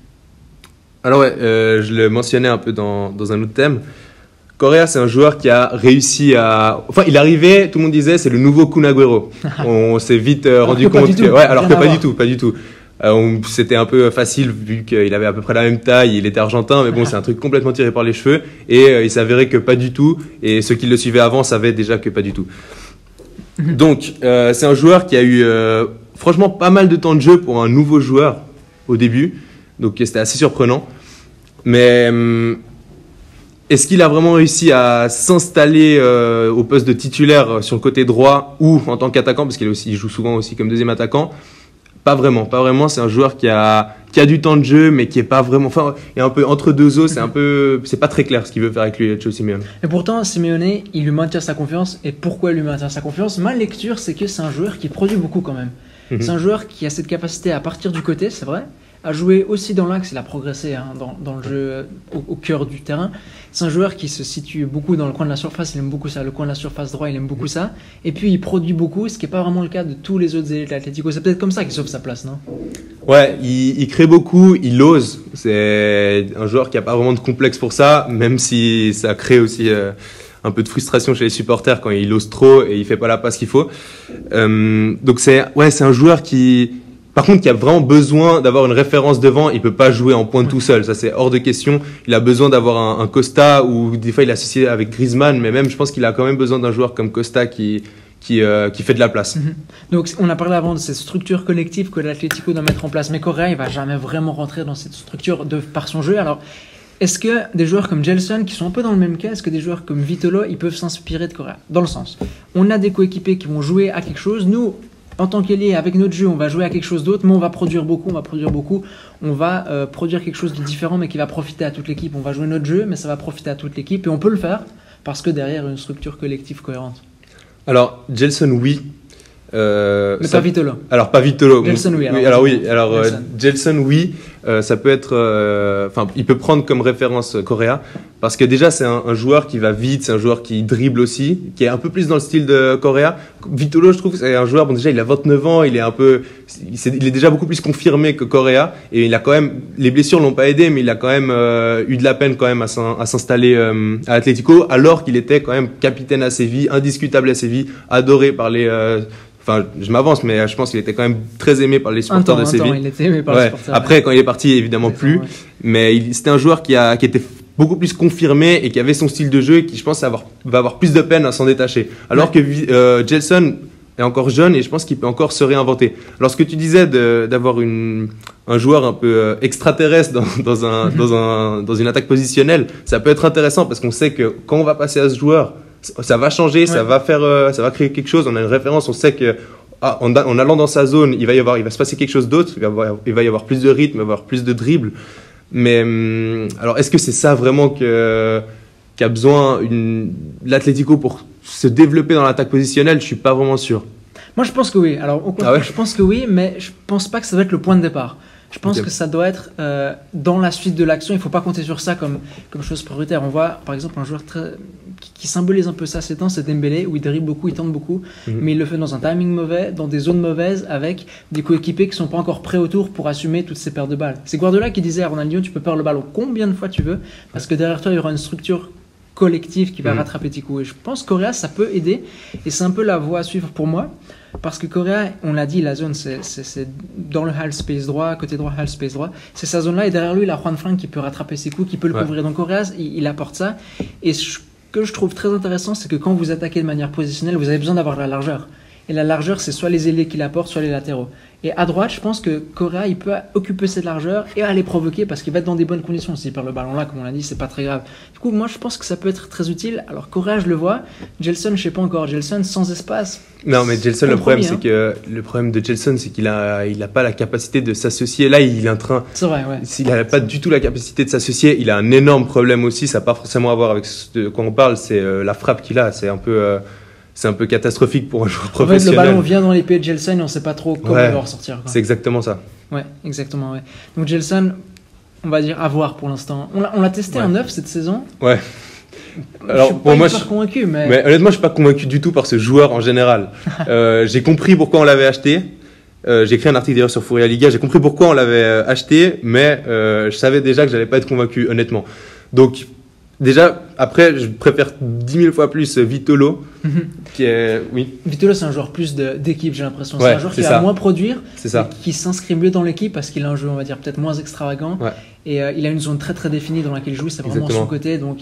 Alors ouais, euh, je le mentionnais un peu dans, dans un autre thème. Correa, c'est un joueur qui a réussi à... Enfin, il arrivait, tout le monde disait, c'est le nouveau Kun Agüero. On s'est vite euh, rendu compte que... Ouais, alors que pas voir. du tout, pas du tout. Euh, C'était un peu facile vu qu'il avait à peu près la même taille, il était argentin, mais bon, c'est un truc complètement tiré par les cheveux. Et euh, il s'avérait que pas du tout. Et ceux qui le suivaient avant savaient déjà que pas du tout. Mhm. Donc, euh, c'est un joueur qui a eu euh, franchement pas mal de temps de jeu pour un nouveau joueur au début. Donc, c'était assez surprenant. Mais hum, est-ce qu'il a vraiment réussi à s'installer euh, au poste de titulaire euh, sur le côté droit ou en tant qu'attaquant? Parce qu'il joue souvent aussi comme deuxième attaquant. Pas vraiment, pas vraiment. C'est un joueur qui a, qui a du temps de jeu, mais qui est pas vraiment. Enfin, est un peu entre deux eaux. C'est un peu, c'est pas très clair ce qu'il veut faire avec lui, Chelsea Simeone. Et pourtant, Simeone, il lui maintient sa confiance. Et pourquoi il lui maintient sa confiance? Ma lecture, c'est que c'est un joueur qui produit beaucoup quand même. Mhm. C'est un joueur qui a cette capacité à partir du côté, c'est vrai, à jouer aussi dans l'axe, il a progressé hein, dans, le jeu euh, au, cœur du terrain. C'est un joueur qui se situe beaucoup dans le coin de la surface, il aime beaucoup ça, le coin de la surface droit, il aime beaucoup ça. Et puis il produit beaucoup, ce qui n'est pas vraiment le cas de tous les autres élites de l'Atlético. C'est peut-être comme ça qu'il sauve sa place, non? Ouais, il, crée beaucoup, il ose. C'est un joueur qui a pas vraiment de complexe pour ça, même si ça crée aussi euh, un peu de frustration chez les supporters quand il ose trop et il fait pas la passe qu'il faut. Euh, donc c'est ouais, c'est un joueur qui par contre, qui a vraiment besoin d'avoir une référence devant, il peut pas jouer en pointe tout seul, ça c'est hors de question. Il a besoin d'avoir un, Costa ou des fois il est associé avec Griezmann, mais même je pense qu'il a quand même besoin d'un joueur comme Costa qui qui, euh, qui fait de la place. Donc on a parlé avant de cette structure collective que l'Atlético doit mettre en place, mais Correa il va jamais vraiment rentrer dans cette structure de, par son jeu. Alors est-ce que des joueurs comme Gelson, qui sont un peu dans le même cas, est-ce que des joueurs comme Vitolo, ils peuvent s'inspirer de Correa? Dans le sens, on a des coéquipiers qui vont jouer à quelque chose, nous, en tant qu'ailier, avec notre jeu, on va jouer à quelque chose d'autre, mais on va produire beaucoup, on va produire beaucoup, on va euh, produire quelque chose de différent, mais qui va profiter à toute l'équipe. On va jouer notre jeu, mais ça va profiter à toute l'équipe, et on peut le faire parce que derrière il y a une structure collective cohérente. Alors, Gelson, oui. Euh, Mais ça- pas Vitolo. Alors pas Vitolo. Gelson, oui, alors. alors oui. Alors euh, Gelson. Gelson, oui. Euh, ça peut être. euh, Enfin, il peut prendre comme référence Correa parce que déjà c'est un, un joueur qui va vite, c'est un joueur qui dribble aussi, qui est un peu plus dans le style de Correa. Vitolo, je trouve, c'est un joueur. Bon, déjà, il a 29 ans, il est un peu. Il, est déjà beaucoup plus confirmé que Correa et il a quand même. Les blessures l'ont pas aidé, mais il a quand même euh, eu de la peine quand même à s'in- à s'installer à Atlético, alors qu'il était quand même capitaine à Séville, indiscutable à Séville, adoré par les. Enfin, je m'avance, mais je pense qu'il était quand même très aimé par les Un supporters temps, de un Séville. temps, il était aimé par les supporters. Après, quand il est parti, évidemment plus. Ouais. Mais c'était un joueur qui, a, qui était beaucoup plus confirmé et qui avait son style de jeu et qui, je pense, avoir, va avoir plus de peine à s'en détacher. Alors Ouais. que euh, Gelson est encore jeune et je pense qu'il peut encore se réinventer. Alors, ce que tu disais d'avoir un joueur un peu euh, extraterrestre dans, dans, un, dans, un, dans une attaque positionnelle, ça peut être intéressant parce qu'on sait que quand on va passer à ce joueur, ça va changer, ça va faire, euh, ça va créer quelque chose. On a une référence, on sait que ah, en, en allant dans sa zone, il va y avoir, il va se passer quelque chose d'autre. Il va, y avoir, il va y avoir plus de rythme, il va y avoir plus de dribble. Mais hum, alors, est-ce que c'est ça vraiment que qu'a besoin l'Atlético pour se développer dans l'attaque positionnelle? Je suis pas vraiment sûr. Moi, je pense que oui. Alors, au contraire, Ah ouais? je pense que oui, mais je pense pas que ça doit être le point de départ. Je pense que ça doit être euh, dans la suite de l'action. Il faut pas compter sur ça comme, comme chose prioritaire. On voit, par exemple, un joueur très, qui, qui symbolise un peu ça ces temps, c'est Dembélé, où il dribble beaucoup, il tente beaucoup, Mhm. mais il le fait dans un timing mauvais, dans des zones mauvaises, avec des coéquipiers qui sont pas encore prêts autour pour assumer toutes ces pertes de balles. C'est Guardiola qui disait à Ronaldinho, tu peux perdre le ballon combien de fois tu veux, parce que derrière toi, il y aura une structure collective qui va Mhm. rattraper tes coups. Et je pense que Correa, ça peut aider, et c'est un peu la voie à suivre pour moi. Parce que Correa, on l'a dit, la zone, c'est- dans le half space droit, côté droit, half space droit. C'est sa zone-là, et derrière lui, il a Juan Frank qui peut rattraper ses coups, qui peut le Ouais. couvrir. Donc Correa, il, il apporte ça. Et ce que je trouve très intéressant, c'est que quand vous attaquez de manière positionnelle, vous avez besoin d'avoir de la largeur. Et la largeur, c'est soit les ailiers qui l'apportent, soit les latéraux. Et à droite, je pense que Correa, il peut occuper cette largeur et aller provoquer parce qu'il va être dans des bonnes conditions. S'il perd le ballon là, comme on l'a dit, c'est pas très grave. Du coup, moi, je pense que ça peut être très utile. Alors, Correa, je le vois. Gelson, je sais pas encore. Gelson, sans espace. Non, mais Gelson, le problème, c'est que le problème de Gelson, c'est qu'il a, il a pas la capacité de s'associer. Là, il est en train, C'est vrai, ouais. s'il n'a pas du tout la capacité de s'associer, il a un énorme problème aussi. Ça n'a pas forcément à voir avec ce de quoi on parle. C'est euh, la frappe qu'il a. C'est un peu, euh, c'est un peu catastrophique pour un joueur En fait, le professionnel. ballon vient dans l'épée de Gelson et on sait pas trop comment Ouais. il va ressortir. c'est exactement ça. Ouais, exactement, ouais. Donc, Gelson, on va dire à voir pour l'instant. On l'a testé Ouais. en neuf cette saison. Ouais. je Alors, suis pour pas moi, je- convaincu, mais. Mais honnêtement, je suis pas convaincu du tout par ce joueur en général. Euh, j'ai compris pourquoi on l'avait acheté. Euh, j'ai écrit un article d'ailleurs sur Fouria Liga. J'ai compris pourquoi on l'avait euh, acheté, mais euh, je savais déjà que j'allais pas être convaincu, honnêtement. Donc, déjà, après, je préfère 10 000 fois plus Vitolo, Mhm. qui est. Oui, Vitolo, c'est un joueur plus d'équipe, j'ai l'impression. c'est Ouais, un joueur qui c'est va ça. moins produire, c'est ça. mais qui s'inscrit mieux dans l'équipe parce qu'il a un jeu, on va dire, peut-être moins extravagant. Ouais. Et euh, il a une zone très très définie dans laquelle il joue, c'est vraiment Exactement. son côté. Donc,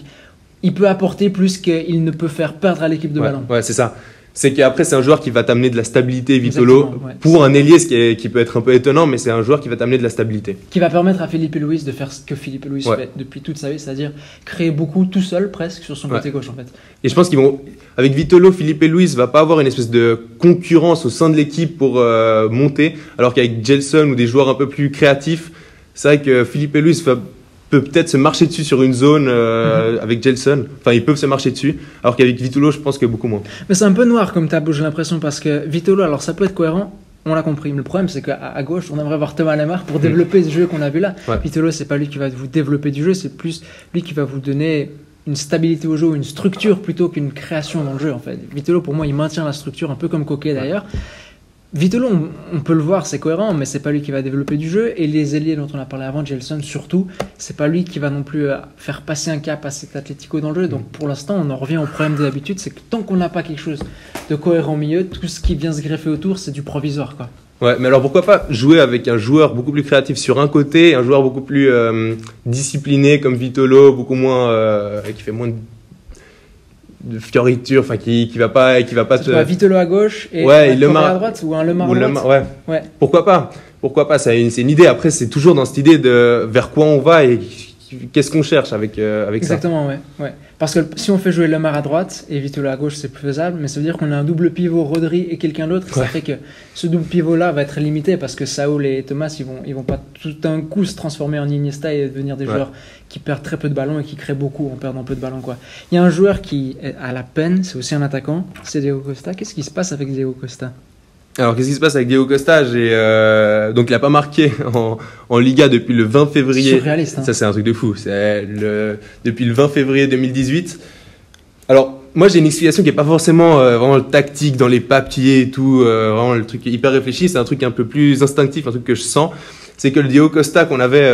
il peut apporter plus qu'il ne peut faire perdre à l'équipe de ouais, ballon. ouais, c'est ça. C'est qu'après, c'est un joueur qui va t'amener de la stabilité, Vitolo. Ouais. Pour un ailier, ce qui, est- qui peut être un peu étonnant, mais c'est un joueur qui va t'amener de la stabilité. Qui va permettre à Philippe Louis de faire ce que Philippe Louis Ouais. fait depuis toute sa vie, c'est-à-dire créer beaucoup tout seul, presque, sur son Ouais. côté gauche en fait. Et je pense qu'ils vont, avec Vitolo, Philippe et Luis va pas avoir une espèce de concurrence au sein de l'équipe pour euh, monter, alors qu'avec Gelson ou des joueurs un peu plus créatifs, c'est vrai que Philippe et Luis va- peut peut-être se marcher dessus sur une zone euh, avec Gelson. Enfin, ils peuvent se marcher dessus, alors qu'avec Vitolo, je pense que beaucoup moins. Mais c'est un peu noir comme tableau, j'ai l'impression, parce que Vitolo, alors ça peut être cohérent, on l'a compris. Mais le problème, c'est qu'à gauche, on aimerait voir Thomas Lemar pour développer ce jeu qu'on a vu là. Ouais. Vitolo, c'est pas lui qui va vous développer du jeu, c'est plus lui qui va vous donner une stabilité au jeu, une structure plutôt qu'une création dans le jeu en fait. Vitolo, pour moi, il maintient la structure, un peu comme Coquet d'ailleurs. Vitolo, on, on peut le voir, c'est cohérent, mais c'est pas lui qui va développer du jeu. Et les ailiers dont on a parlé avant, Gelson surtout, c'est pas lui qui va non plus euh, faire passer un cap à cet Atlético dans le jeu. Donc pour l'instant, on en revient au problème de l'habitude, c'est que tant qu'on n'a pas quelque chose de cohérent au milieu, tout ce qui vient se greffer autour, c'est du provisoire quoi. Ouais, mais alors pourquoi pas jouer avec un joueur beaucoup plus créatif sur un côté, un joueur beaucoup plus euh, discipliné comme Vitolo, beaucoup moins euh, qui fait moins de, de fioritures, enfin qui qui va pas qui va pas pas Vitolo à gauche et Ouais, et Lemar- à droite ou un Lemar Ou à le droite. ma- ouais. Ouais. Pourquoi pas? Pourquoi pas? C'est une, c'est une idée. Après, c'est toujours dans cette idée de vers quoi on va et qu'est-ce qu'on cherche avec euh, avec ça. Exactement, ouais. ouais. Parce que si on fait jouer Lemar à droite et Vitolo à gauche, c'est plus faisable, mais ça veut dire qu'on a un double pivot Rodri et quelqu'un d'autre. Ça Ouais. fait que ce double pivot-là va être limité parce que Saul et Thomas, ils vont, ils vont pas tout d'un coup se transformer en Iniesta et devenir des Ouais. joueurs qui perdent très peu de ballons et qui créent beaucoup en perdant peu de ballons, quoi. Il y a un joueur qui à la peine, c'est aussi un attaquant, c'est Diego Costa. Qu'est-ce qui se passe avec Diego Costa? Alors, qu'est-ce qui se passe avec Diego Costa? Euh, donc il a pas marqué en, en Liga depuis le 20 février. Surréaliste, hein. Ça, c'est un truc de fou. C'est le depuis le 20 février 2018. Alors, moi, j'ai une explication qui est pas forcément euh, vraiment tactique dans les papiers et tout, euh, vraiment le truc hyper réfléchi. C'est un truc un peu plus instinctif, un truc que je sens. C'est que le Diego Costa qu'on avait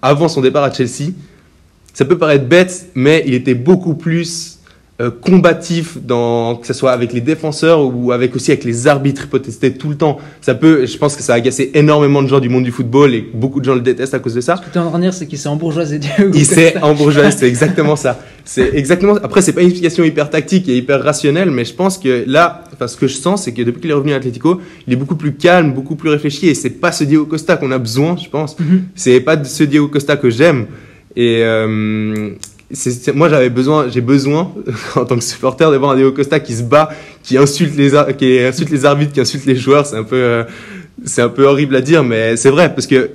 avant son départ à Chelsea, ça peut paraître bête, mais il était beaucoup plus euh, combatif dans que ce soit avec les défenseurs ou avec aussi avec les arbitres il tout le temps ça peut je pense que ça a agacé énormément de gens du monde du football et beaucoup de gens le détestent à cause de ça Ce que tu es en train de dire, c'est qu'il s'est embourgeoisé il s'est embourgeoisé, c'est exactement ça. C'est exactement. Après, c'est pas une explication hyper tactique et hyper rationnelle, mais je pense que là, enfin, ce que je sens, c'est que depuis qu'il est revenu à Atletico, il est beaucoup plus calme, beaucoup plus réfléchi, et c'est pas ce Diego Costa qu'on a besoin, je pense. Mhm. C'est pas ce Diego Costa que j'aime. Et euh, moi, j'avais besoin, j'ai besoin en tant que supporter de voir un Diego Costa qui se bat, qui insulte les, qui insulte les arbitres, qui insulte les joueurs. C'est un peu, euh, c'est un peu horrible à dire, mais c'est vrai parce que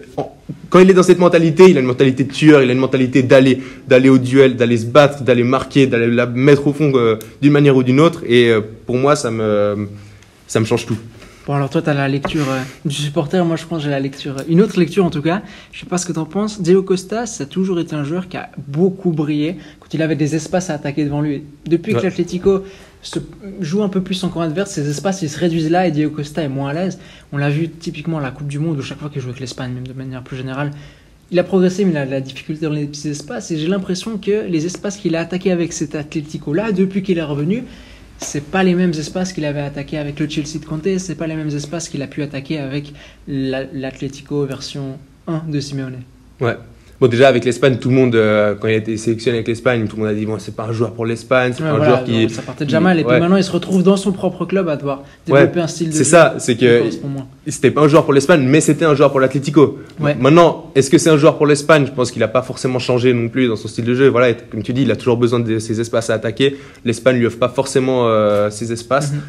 quand il est dans cette mentalité, il a une mentalité de tueur, il a une mentalité d'aller, d'aller au duel, d'aller se battre, d'aller marquer, d'aller la mettre au fond euh, d'une manière ou d'une autre. Et euh, pour moi, ça me, ça me change tout. Bon, alors toi, tu as la lecture euh, du supporter. Moi, je pense que j'ai la lecture, euh, une autre lecture en tout cas. Je sais pas ce que tu en penses. Diego Costa, ça a toujours été un joueur qui a beaucoup brillé quand il avait des espaces à attaquer devant lui. Depuis que l'Atlético se joue un peu plus en camp adverse, ces espaces ils se réduisent là et Diego Costa est moins à l'aise. On l'a vu typiquement à la Coupe du Monde où chaque fois qu'il joue avec l'Espagne, même de manière plus générale, il a progressé, mais il a de la difficulté dans les petits espaces. Et j'ai l'impression que les espaces qu'il a attaqués avec cet Atlético-là, depuis qu'il est revenu, c'est pas les mêmes espaces qu'il avait attaqué avec le Chelsea de Conte, c'est pas les mêmes espaces qu'il a pu attaquer avec la- l'Atlético version 1 de Simeone. Ouais. Bon, déjà avec l'Espagne, tout le monde, euh, quand il a été sélectionné avec l'Espagne, tout le monde a dit bon, c'est pas un joueur pour l'Espagne, c'est Ouais, pas un joueur qui. Ça partait déjà mal, et puis maintenant il se retrouve dans son propre club à devoir développer un style de c'est jeu ça, c'est que-. C'était pas un joueur pour l'Espagne, mais c'était un joueur pour l'Atlético. Ouais. Maintenant, est-ce que c'est un joueur pour l'Espagne? Je pense qu'il a pas forcément changé non plus dans son style de jeu. Voilà, comme tu dis, il a toujours besoin de ses espaces à attaquer. L'Espagne lui offre pas forcément euh, ses espaces. Mhm.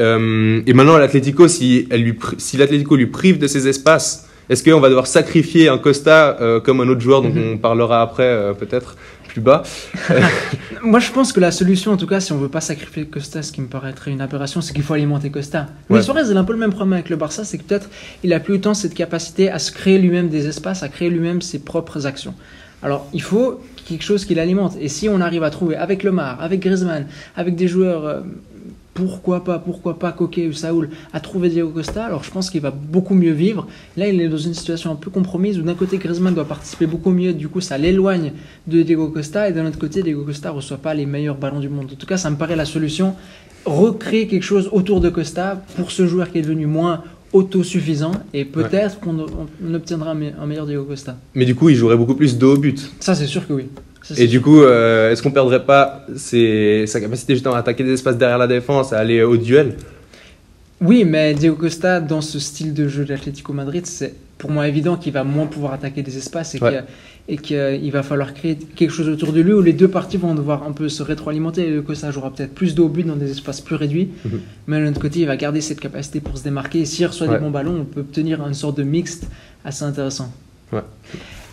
Euh, et maintenant, l'Atlético, si, elle lui, pri- si l'Atlético lui prive de ses espaces, est-ce qu'on va devoir sacrifier un Costa euh, comme un autre joueur dont Mhm. on parlera après, euh, peut-être plus bas Moi, je pense que la solution, en tout cas, si on veut pas sacrifier Costa, ce qui me paraîtrait une aberration, c'est qu'il faut alimenter Costa. Ouais. Luis Suarez, il a un peu le même problème avec le Barça, c'est que peut-être il a plus autant cette capacité à se créer lui-même des espaces, à créer lui-même ses propres actions. Alors, il faut quelque chose qui l'alimente. Et si on arrive à trouver avec Lemar, avec Griezmann, avec des joueurs, euh, pourquoi pas, pourquoi pas Coquet ou Saoul, à trouver Diego Costa, alors je pense qu'il va beaucoup mieux vivre. Là, il est dans une situation un peu compromise où d'un côté Griezmann doit participer beaucoup mieux, du coup ça l'éloigne de Diego Costa, et d'un autre côté Diego Costa reçoit pas les meilleurs ballons du monde. En tout cas, ça me paraît la solution. Recréer quelque chose autour de Costa pour ce joueur qui est devenu moins autosuffisant, et peut-être qu'on on obtiendra un meilleur Diego Costa. Mais du coup, il jouerait beaucoup plus dos au but. Ça, c'est sûr que oui. Et du coup, euh, est-ce qu'on perdrait pas ses- sa capacité justement à attaquer des espaces derrière la défense, à aller au duel? Oui, mais Diego Costa, dans ce style de jeu de l'Atlético Madrid, c'est pour moi évident qu'il va moins pouvoir attaquer des espaces et Ouais. qu'il va falloir créer quelque chose autour de lui où les deux parties vont devoir un peu se rétroalimenter. Et Costa jouera peut-être plus de haut but dans des espaces plus réduits, Mhm. mais de l'autre côté, il va garder cette capacité pour se démarquer. Et s'il reçoit Ouais. des bons ballons, on peut obtenir une sorte de mixte assez intéressant. Ouais.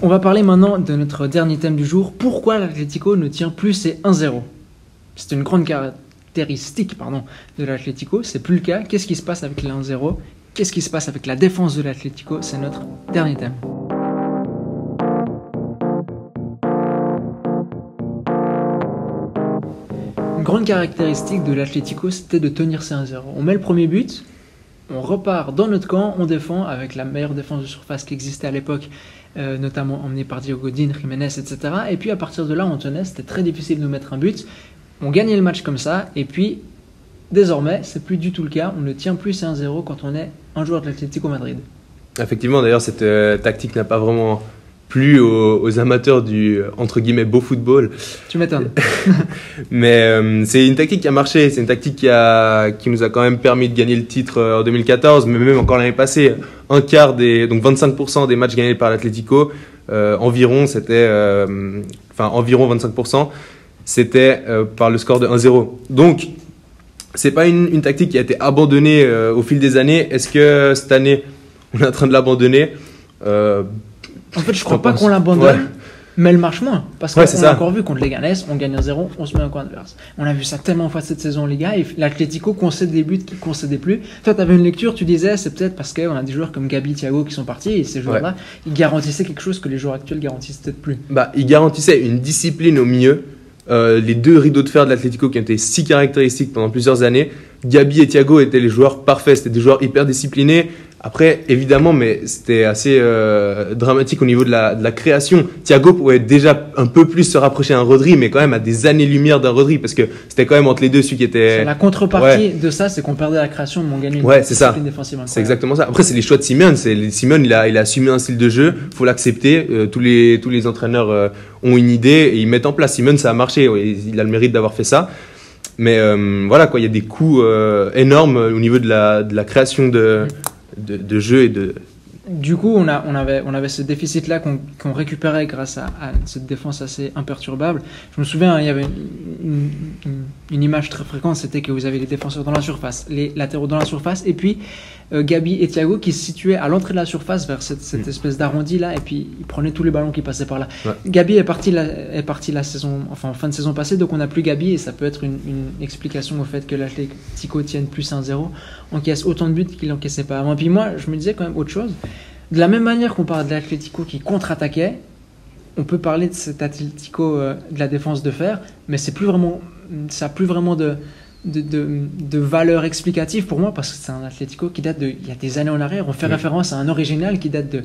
On va parler maintenant de notre dernier thème du jour. Pourquoi l'Atlético ne tient plus ses 1-0 C'est une grande caractéristique pardon, de l'Atlético. C'est plus le cas. Qu'est-ce qui se passe avec les 1-0 Qu'est-ce qui se passe avec la défense de l'Atlético? C'est notre dernier thème. Une grande caractéristique de l'Atlético, c'était de tenir ses 1-0. On met le premier but, on repart dans notre camp, on défend avec la meilleure défense de surface qui existait à l'époque, euh, notamment emmenée par Diogo Godin, Jiménez, etc. Et puis à partir de là, on tenait, c'était très difficile de nous mettre un but. On gagnait le match comme ça, et puis désormais, c'est plus du tout le cas. On ne tient plus ses 1-0 quand on est un joueur de l'Atlético Madrid. Effectivement, d'ailleurs, cette euh, tactique n'a pas vraiment plu aux, aux amateurs du entre guillemets beau football. Tu m'étonnes. Mais euh, c'est une tactique qui a marché, c'est une tactique qui, a, qui nous a quand même permis de gagner le titre euh, en 2014, mais même encore l'année passée, un quart des, donc 25% des matchs gagnés par l'Atlético, euh, environ, c'était, euh, enfin environ 25%, c'était par le score de 1-0. Donc, c'est pas une, une tactique qui a été abandonnée au fil des années. Est-ce que cette année, on est en train de l'abandonner? En fait, je Je crois pas qu'on l'abandonne, Ouais. mais elle marche moins. Parce Ouais, qu'on c'est l'a encore vu contre les Ganes, on gagne un 0, on se met en coin adverse. On a vu ça tellement de fois cette saison en Liga, et l'Atlético concède des buts qui ne concédait plus. Toi, tu avais une lecture, tu disais, c'est peut-être parce qu'on a des joueurs comme Gabi, Thiago qui sont partis, et ces joueurs-là, ils garantissaient quelque chose que les joueurs actuels garantissent peut-être plus. bah, il garantissait une discipline au milieu. Euh, les deux rideaux de fer de l'Atlético qui ont été si caractéristiques pendant plusieurs années. Gabi et Thiago étaient les joueurs parfaits, c'était des joueurs hyper disciplinés. Après, évidemment, mais c'était assez euh, dramatique au niveau de la, de la création. Thiago pouvait déjà un peu plus se rapprocher d'un Rodri, mais quand même à des années-lumière d'un Rodri, parce que c'était quand même entre les deux celui qui était... La contrepartie de ça, c'est qu'on perdait la création, mais on gagnait Ouais, c'est ça. C'est exactement ça. Après, c'est les choix de Simone. C'est Simone, il a, il a assumé un style de jeu. Faut l'accepter. Euh, tous les tous les entraîneurs euh, ont une idée et ils mettent en place. Simone, ça a marché. Il a le mérite d'avoir fait ça. Mais voilà quoi, il y a des coûts énormes au niveau de la de la création de de, jeu et de. Du coup, on, avait, ce déficit-là qu'on récupérait grâce à, cette défense assez imperturbable. Je me souviens, hein, il y avait une, une- image très fréquente, c'était que vous avez les défenseurs dans la surface, les latéraux dans la surface, et puis Gabi et Thiago qui se situaient à l'entrée de la surface vers cette, cette Mm. espèce d'arrondi-là, et puis ils prenaient tous les ballons qui passaient par là. Ouais. Gabi est parti, la, est parti la saison, enfin en fin de saison passée, donc on n'a plus Gabi, et ça peut être une, une explication au fait que l'Atlético tienne plus 1-0, encaisse autant de buts qu'il encaissait pas avant. Puis moi, je me disais quand même autre chose. De la même manière qu'on parle de l'Atlético qui contre-attaquait, on peut parler de cet Atlético euh, de la défense de fer, mais c'est plus vraiment, ça a plus vraiment de, de, de, de valeur explicative pour moi parce que c'est un Atlético qui date de il y a des années en arrière. On fait référence à un original qui date de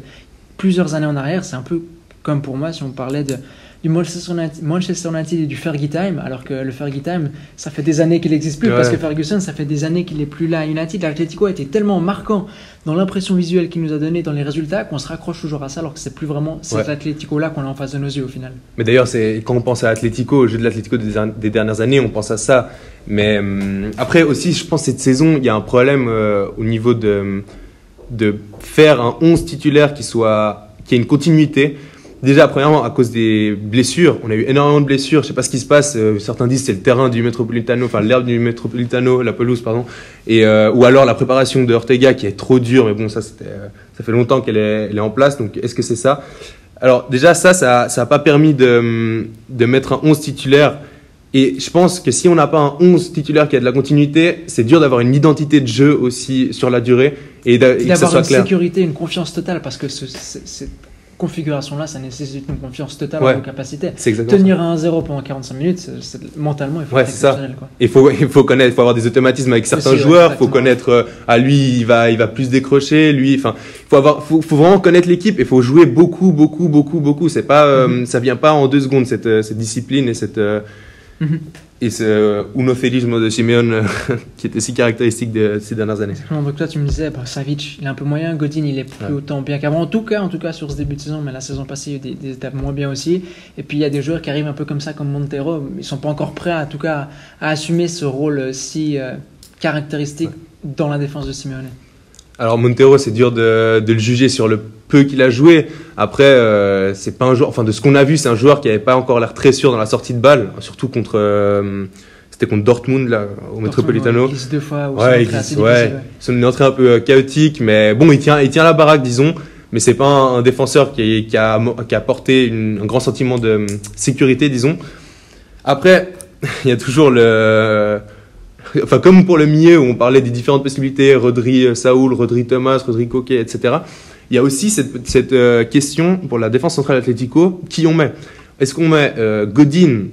plusieurs années en arrière. C'est un peu comme pour moi si on parlait de, du Manchester United, Manchester United et du Fergie Time, alors que le Fergie Time, ça fait des années qu'il n'existe plus, Ouais. parce que Ferguson, ça fait des années qu'il n'est plus là à United. L'Atletico a été tellement marquant dans l'impression visuelle qu'il nous a donné, dans les résultats, qu'on se raccroche toujours à ça, alors que c'est plus vraiment cet Ouais. Atletico-là qu'on a en face de nos yeux au final. Mais d'ailleurs, c'est quand on pense à Atlético, au jeu de l'Atlético des, des dernières années, on pense à ça. Mais hum, après aussi, je pense cette saison, il y a un problème euh, au niveau de de faire un 11 titulaire qui soit qui ait une continuité. Déjà, premièrement, à cause des blessures, on a eu énormément de blessures. Je sais pas ce qui se passe. euh, certains disent c'est le terrain du Metropolitano, enfin l'herbe du Metropolitano, la pelouse, pardon, et euh, ou alors la préparation de Ortega qui est trop dure. Mais bon, ça c'était, euh, ça fait longtemps qu'elle est, elle est en place. Donc, est-ce que c'est ça? Alors déjà, ça, ça, ça a pas permis de de mettre un 11 titulaire. Et je pense que si on n'a pas un 11 titulaire qui a de la continuité, c'est dur d'avoir une identité de jeu aussi sur la durée et, d'a- et que ça D'avoir soit une clair. sécurité, une confiance totale, parce que ce- ce- cette configuration-là, ça nécessite une confiance totale Ouais. en nos capacités. Ça. Tenir à 1-0 pendant 45 minutes, mentalement, il faut Ouais, être exceptionnel. Quoi. Il faut, il faut connaître, il faut avoir des automatismes avec certains Aussi, joueurs. Il faut connaître, euh, à lui, il va, il va plus décrocher. Lui, enfin, il faut avoir, faut, faut vraiment connaître l'équipe. Il faut jouer beaucoup, beaucoup, beaucoup, beaucoup. C'est pas, euh, Mhm. ça vient pas en deux secondes cette, euh, cette discipline et cette euh, Mhm. Et ce euh, unophélisme de Simeone euh, qui était si caractéristique de ces dernières années. Donc toi, tu me disais, bah, Savic, il est un peu moyen. Godin, il est plus Ouais. autant bien qu'avant. En tout cas, en tout cas, sur ce début de saison, mais la saison passée, il y a eu des, des étapes moins bien aussi. Et puis, il y a des joueurs qui arrivent un peu comme ça, comme Montero. Ils sont pas encore prêts, en tout cas, à assumer ce rôle euh, si euh, caractéristique dans la défense de Simeone. Alors Montero, c'est dur de, de le juger sur le peu qu'il a joué. Après, euh, c'est pas un joueur. Enfin, de ce qu'on a vu, c'est un joueur qui avait pas encore l'air très sûr dans la sortie de balle, surtout contre. euh, c'était contre Dortmund là, au Metropolitano. Il deux fois. ou Ouais, c'est il glisse, ouais. C'est une entrée un peu euh, chaotique, mais bon, il tient, il tient la baraque, disons. Mais c'est pas un, un défenseur qui, qui, a, qui a apporté une- un grand sentiment de sécurité, disons. Après, il y a toujours le. Enfin, comme pour le milieu où on parlait des différentes possibilités, Rodri Saoul, Rodri Thomas, Rodri Coquet, etc. Il y a aussi cette, cette euh, question pour la défense centrale Atlético, qui on met? Est-ce qu'on met euh, Godin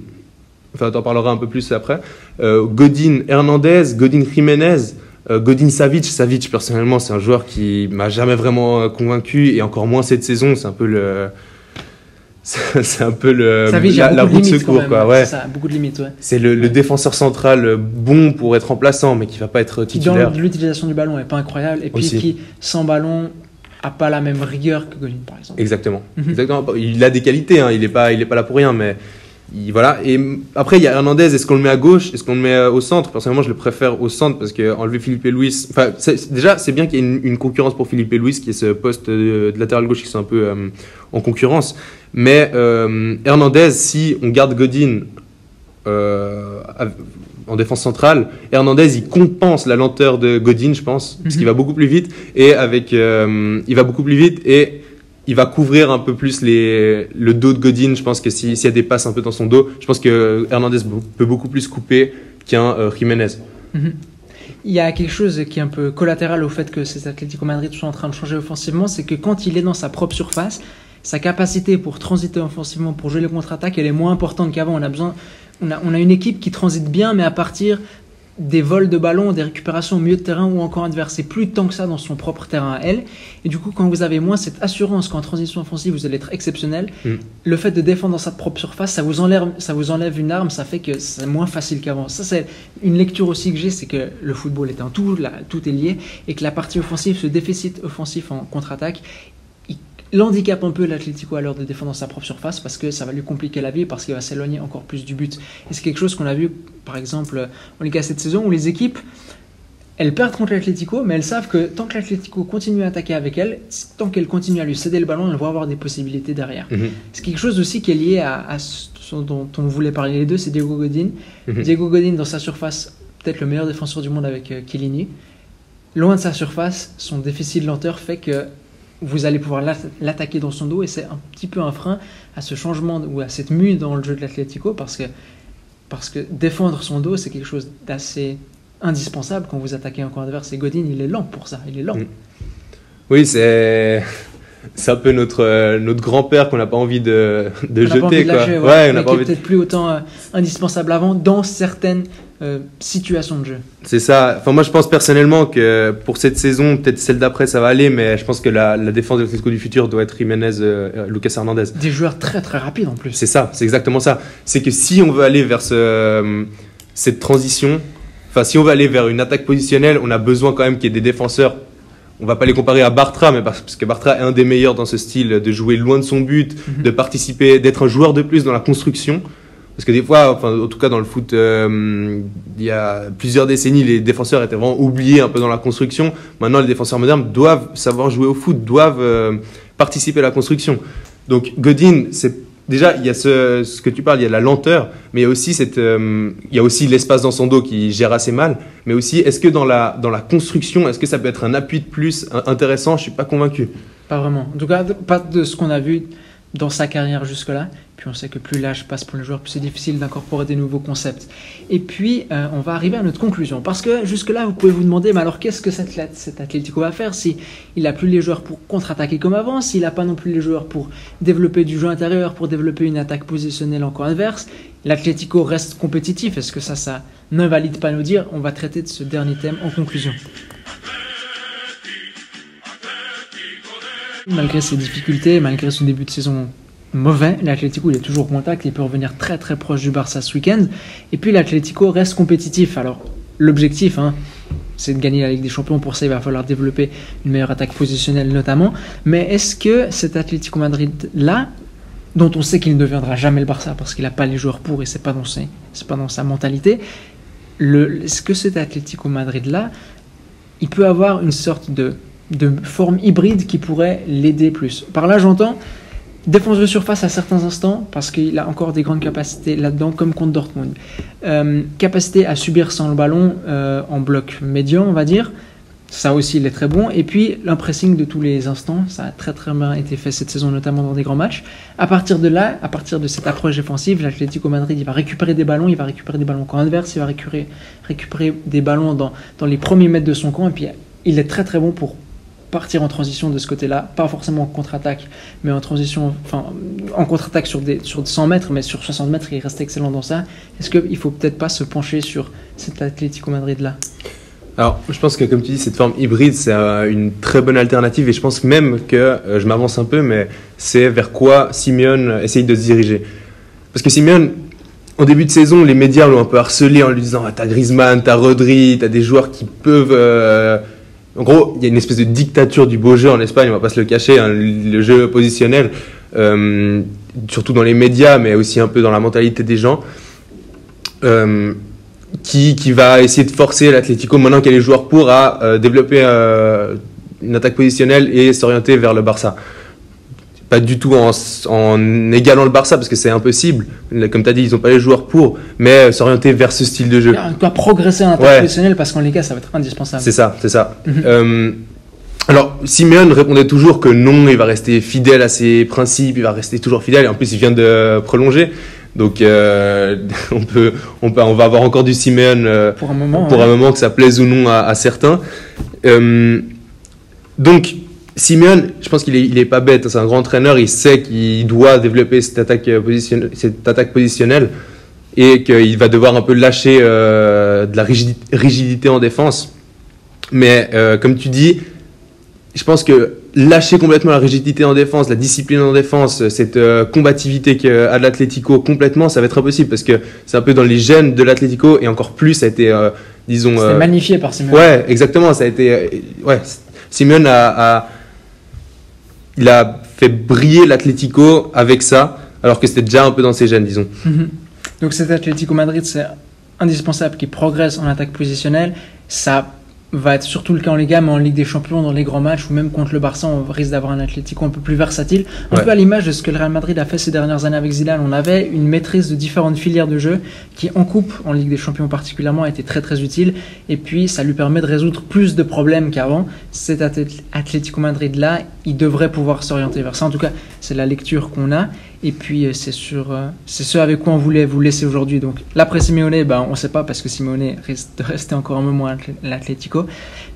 Enfin, t'en parleras un peu plus après. Euh, Godin Hernandez, Godin Jiménez, euh, Godin Savic? Savic, personnellement, c'est un joueur qui m'a jamais vraiment euh, convaincu et encore moins cette saison. C'est un peu le. C'est un peu le, Savic, la, la roue de secours, même. quoi. ouais, ça, beaucoup de limites, ouais. C'est le, le défenseur central bon pour être remplaçant, mais qui va pas être Qui, titulaire. dans l'utilisation du ballon, est pas incroyable. Et puis, Aussi. qui, sans ballon, a pas la même rigueur que Godin, par exemple. Exactement. Mhm. Exactement. Il a des qualités, hein. il est pas, il est pas là pour rien, mais il, voilà. Et après, il y a Hernandez. Est-ce qu'on le met à gauche? Est-ce qu'on le met euh, au centre? Personnellement, je le préfère au centre parce que enlever Philippe Luis. Enfin, c'est- c'est- déjà, c'est bien qu'il y ait une, une concurrence pour Philippe Luis, qui est ce poste de, de latéral gauche qui sont un peu euh, en concurrence. Mais euh, Hernandez, si on garde Godin euh, en défense centrale, Hernandez il compense la lenteur de Godin, je pense, parce Mhm. qu'il va beaucoup plus vite et avec, euh, il va beaucoup plus vite et il va couvrir un peu plus les, le dos de Godin. Je pense que si- s'il y a des passes un peu dans son dos, je pense que Hernandez peut beaucoup plus couper qu'un euh, Jiménez. Mhm. Il y a quelque chose qui est un peu collatéral au fait que ces Atlético Madrid sont en train de changer offensivement, c'est que quand il est dans sa propre surface, sa capacité pour transiter offensivement, pour jouer les contre-attaques, elle est moins importante qu'avant. On a besoin, on a, on a une équipe qui transite bien, mais à partir des vols de ballon, des récupérations au milieu de terrain ou encore adverse. C'est plus tant que ça dans son propre terrain à elle. Et du coup, quand vous avez moins cette assurance qu'en transition offensive, vous allez être exceptionnel, Mm. le fait de défendre dans sa propre surface, ça vous enlève, ça vous enlève une arme, ça fait que c'est moins facile qu'avant. Ça, c'est une lecture aussi que j'ai, c'est que le football est un tout, là, tout est lié, et que la partie offensive, ce déficit offensif en contre-attaque, handicape un peu l'Atlético à l'heure de défendre dans sa propre surface parce que ça va lui compliquer la vie, parce qu'il va s'éloigner encore plus du but. Et c'est quelque chose qu'on a vu, par exemple, en Liga cette saison, où les équipes, elles perdent contre l'Atlético, mais elles savent que tant que l'Atlético continue à attaquer avec elles, tant qu'elles continuent à lui céder le ballon, elles vont avoir des possibilités derrière. Mhm. C'est quelque chose aussi qui est lié à, à ce dont on voulait parler les deux, c'est Diego Godin. Mhm. Diego Godin, dans sa surface, peut-être le meilleur défenseur du monde avec euh, Chiellini. Loin de sa surface, son déficit de lenteur fait que vous allez pouvoir l'atta- l'attaquer dans son dos et c'est un petit peu un frein à ce changement ou à cette mue dans le jeu de l'Atlético parce que, parce que défendre son dos, c'est quelque chose d'assez indispensable quand vous attaquez un camp adverse. Et Godin, il est lent pour ça, il est lent. Mhm. Oui, c'est c'est un peu notre notre grand-père qu'on n'a pas envie de, de On n'a pas envie jeter de quoi. lâcher, ouais. ouais, on n'a pas envie. de- peut-être plus autant euh, indispensable avant dans certaines euh, situation de jeu. C'est ça. Enfin, moi, je pense personnellement que pour cette saison, peut-être celle d'après, ça va aller, mais je pense que la, la défense de l'Atlético du futur doit être Jiménez, euh, Lucas Hernandez. Des joueurs très très rapides en plus. C'est ça, c'est exactement ça. C'est que si on veut aller vers ce, euh, cette transition, enfin, si on veut aller vers une attaque positionnelle, on a besoin quand même qu'il y ait des défenseurs. On va pas les comparer à Bartra, mais parce parce que Bartra est un des meilleurs dans ce style de jouer loin de son but, Mhm. de participer, d'être un joueur de plus dans la construction. Parce que des fois, enfin, en tout cas dans le foot, euh, il y a plusieurs décennies, les défenseurs étaient vraiment oubliés un peu dans la construction. Maintenant, les défenseurs modernes doivent savoir jouer au foot, doivent euh, participer à la construction. Donc Godin, c'est déjà il y a ce, que tu parles, il y a la lenteur, mais il y a aussi cette, euh, il y a aussi l'espace dans son dos qui gère assez mal. Mais aussi, est-ce que dans la dans la construction, est-ce que ça peut être un appui de plus intéressant? Je suis pas convaincu. Pas vraiment. En tout cas, pas de ce qu'on a vu dans sa carrière jusque-là. Puis on sait que plus l'âge passe pour les joueurs, plus c'est difficile d'incorporer des nouveaux concepts. Et puis, euh, on va arriver à notre conclusion. Parce que jusque-là, vous pouvez vous demander, mais alors qu'est-ce que cet, cet Atlético va faire si il n'a plus les joueurs pour contre-attaquer comme avant, s'il n'a pas non plus les joueurs pour développer du jeu intérieur, pour développer une attaque positionnelle en camp adverse? L'Atlético reste compétitif. Est-ce que ça, ça n'invalide pas nos dire On va traiter de ce dernier thème en conclusion. Malgré ses difficultés, malgré son début de saison mauvais, l'Atlético est toujours au contact, il peut revenir très très proche du Barça ce week-end. Et puis l'Atlético reste compétitif. Alors l'objectif, hein, c'est de gagner la Ligue des Champions. Pour ça, il va falloir développer une meilleure attaque positionnelle notamment. Mais est-ce que cet Atlético Madrid-là, dont on sait qu'il ne deviendra jamais le Barça parce qu'il n'a pas les joueurs pour et c'est pas pas dans sa mentalité, le, est-ce que cet Atlético Madrid-là, il peut avoir une sorte de, de forme hybride qui pourrait l'aider plus Par là, j'entends défense de surface à certains instants, parce qu'il a encore des grandes capacités là-dedans, comme contre Dortmund. Euh, capacité à subir sans le ballon euh, en bloc médian, on va dire. Ça aussi, il est très bon. Et puis, l'impressing de tous les instants, ça a très très bien été fait cette saison, notamment dans des grands matchs. À partir de là, à partir de cette approche défensive, l'Atlético Madrid, il va récupérer des ballons, il va récupérer des ballons au camp adverse, il va récupérer, récupérer des ballons dans, dans les premiers mètres de son camp. Et puis, il est très très bon pour partir en transition de ce côté-là, pas forcément en contre-attaque, mais en transition, enfin, en contre-attaque sur, sur 100 mètres, mais sur 60 mètres, il reste excellent dans ça. Est-ce qu'il faut peut-être pas se pencher sur cet Atlético Madrid-là? Alors, je pense que comme tu dis, cette forme hybride, c'est euh, une très bonne alternative et je pense même que, euh, je m'avance un peu, mais c'est vers quoi Simeone essaye de se diriger. Parce que Simeone, en début de saison, les médias l'ont un peu harcelé en lui disant ah, T'as Griezmann, t'as Rodri, t'as des joueurs qui peuvent. euh, En gros, il y a une espèce de dictature du beau jeu en Espagne, on va pas se le cacher, hein, le jeu positionnel, euh, surtout dans les médias, mais aussi un peu dans la mentalité des gens. Euh, qui, qui va essayer de forcer l'Atlético, maintenant qu'il y a les joueurs pour, à euh, développer une attaque positionnelle et s'orienter vers le Barça. Pas du tout en, égalant le Barça, parce que c'est impossible. Comme tu as dit, ils n'ont pas les joueurs pour, mais euh, s'orienter vers ce style de jeu. On doit progresser en attaque Ouais. parce qu'en Liga, ça va être indispensable. C'est ça, c'est ça. Mhm. Euh, alors, Simeone répondait toujours que non, il va rester fidèle à ses principes, il va rester toujours fidèle, et en plus, il vient de prolonger. Donc, euh, on, peut, on, peut, on va avoir encore du Simeone euh, Pour un moment. pour ouais. un moment, que ça plaise ou non à, à certains. Euh, donc, Simeone, je pense qu'il est, il est pas bête, hein, c'est un grand entraîneur, il sait qu'il doit développer cette attaque, euh, positionnelle, cette attaque positionnelle et qu'il va devoir un peu lâcher euh, de la rigidi- rigidité en défense. Mais euh, comme tu dis, je pense que lâcher complètement la rigidité en défense, la discipline en défense, cette euh, combativité qu'a l'Atlético complètement, ça va être impossible parce que c'est un peu dans les gènes de l'Atlético et encore plus, ça a été, disons, C'était magnifié par Simeone. Ouais, exactement. Ça a été. Ouais, Simeone a, a- il a fait briller l'Atlético avec ça, alors que c'était déjà un peu dans ses gènes, disons. Mhm. Donc cet Atlético Madrid, c'est indispensable qu'il progresse en attaque positionnelle. Ça va être surtout le cas en Liga, mais en Ligue des Champions, dans les grands matchs, ou même contre le Barça, on risque d'avoir un Atlético un peu plus versatile. Un Ouais. peu à l'image de ce que le Real Madrid a fait ces dernières années avec Zidane. On avait une maîtrise de différentes filières de jeu qui, en coupe, en Ligue des Champions particulièrement, a été très très utile. Et puis, ça lui permet de résoudre plus de problèmes qu'avant. Cet Atlé- Atlético Madrid-là, il devrait pouvoir s'orienter vers ça. En tout cas, c'est la lecture qu'on a. Et puis, euh, c'est sur, euh, c'est ce avec quoi on voulait vous laisser aujourd'hui. Donc, l'après Simeone, ben, on ne sait pas parce que Simeone risque de rester encore un moment à l'Atlé- l'Atlético.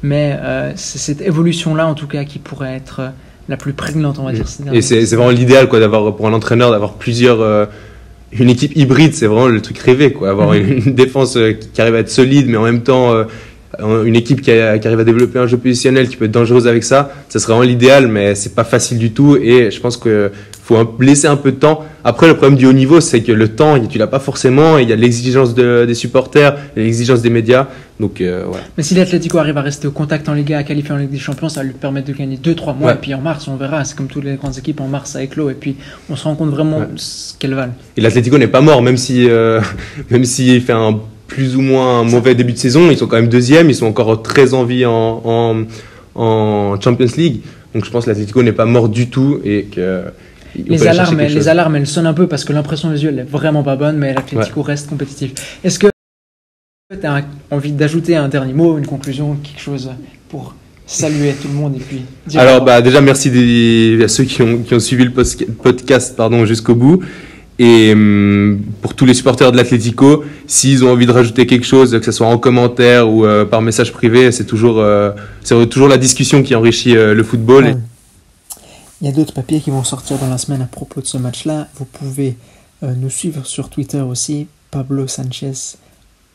Mais euh, c'est cette évolution-là, en tout cas, qui pourrait être la plus prégnante, on va dire. ces Et c'est vraiment l'idéal, quoi, d'avoir pour un entraîneur d'avoir plusieurs euh, une équipe hybride, c'est vraiment le truc rêvé, quoi. Avoir une, une défense euh, qui arrive à être solide, mais en même temps une équipe qui, a- qui arrive à développer un jeu positionnel qui peut être dangereuse avec ça, ça serait vraiment l'idéal, mais c'est pas facile du tout. Et je pense que faut laisser un peu de temps. Après, le problème du haut niveau, c'est que le temps, tu l'as pas forcément. Il y a l'exigence de- des supporters, l'exigence des médias. Donc euh, voilà. Mais si l'Atlético arrive à rester au contact en Liga, à qualifier en Ligue des Champions, ça va lui permettre de gagner 2-3 mois. Ouais. Et puis en mars, on verra. C'est comme toutes les grandes équipes, en mars, ça éclot. Et puis on se rend compte vraiment Ouais. ce qu'elles valent. Et l'Atlético n'est pas mort, même si, euh, même s'il fait un plus ou moins un mauvais début de saison, ils sont quand même deuxième, ils sont encore très en vie en, en, en Champions League. Donc je pense que l'Atlético n'est pas mort du tout et que Les alarmes, les elles sonnent un peu parce que l'impression visuelle est vraiment pas bonne, mais l'Atlético reste compétitif. Est-ce que tu as envie d'ajouter un dernier mot, une conclusion, quelque chose pour saluer tout le monde et puis dire Alors bah déjà merci des, à ceux qui ont, qui ont suivi le podcast pardon jusqu'au bout. Et hum, pour tous les supporters de l'Atlético, s'ils ont envie de rajouter quelque chose, que ce soit en commentaire ou euh, par message privé, c'est toujours, euh, c'est toujours la discussion qui enrichit euh, le football. Et- Il y a d'autres papiers qui vont sortir dans la semaine à propos de ce match-là. Vous pouvez euh, nous suivre sur Twitter aussi, Pablo Sanchez,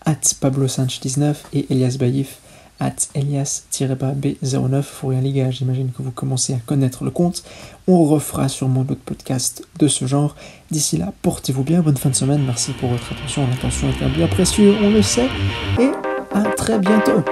at Pablo Sanchez 19 et Elias Baïf, at Elias-B09. Fourien Liga, j'imagine que vous commencez à connaître le compte. On refera sûrement d'autres podcasts de ce genre. D'ici là, portez-vous bien, bonne fin de semaine. Merci pour votre attention. L'attention est un bien précieux, on le sait. Et à très bientôt.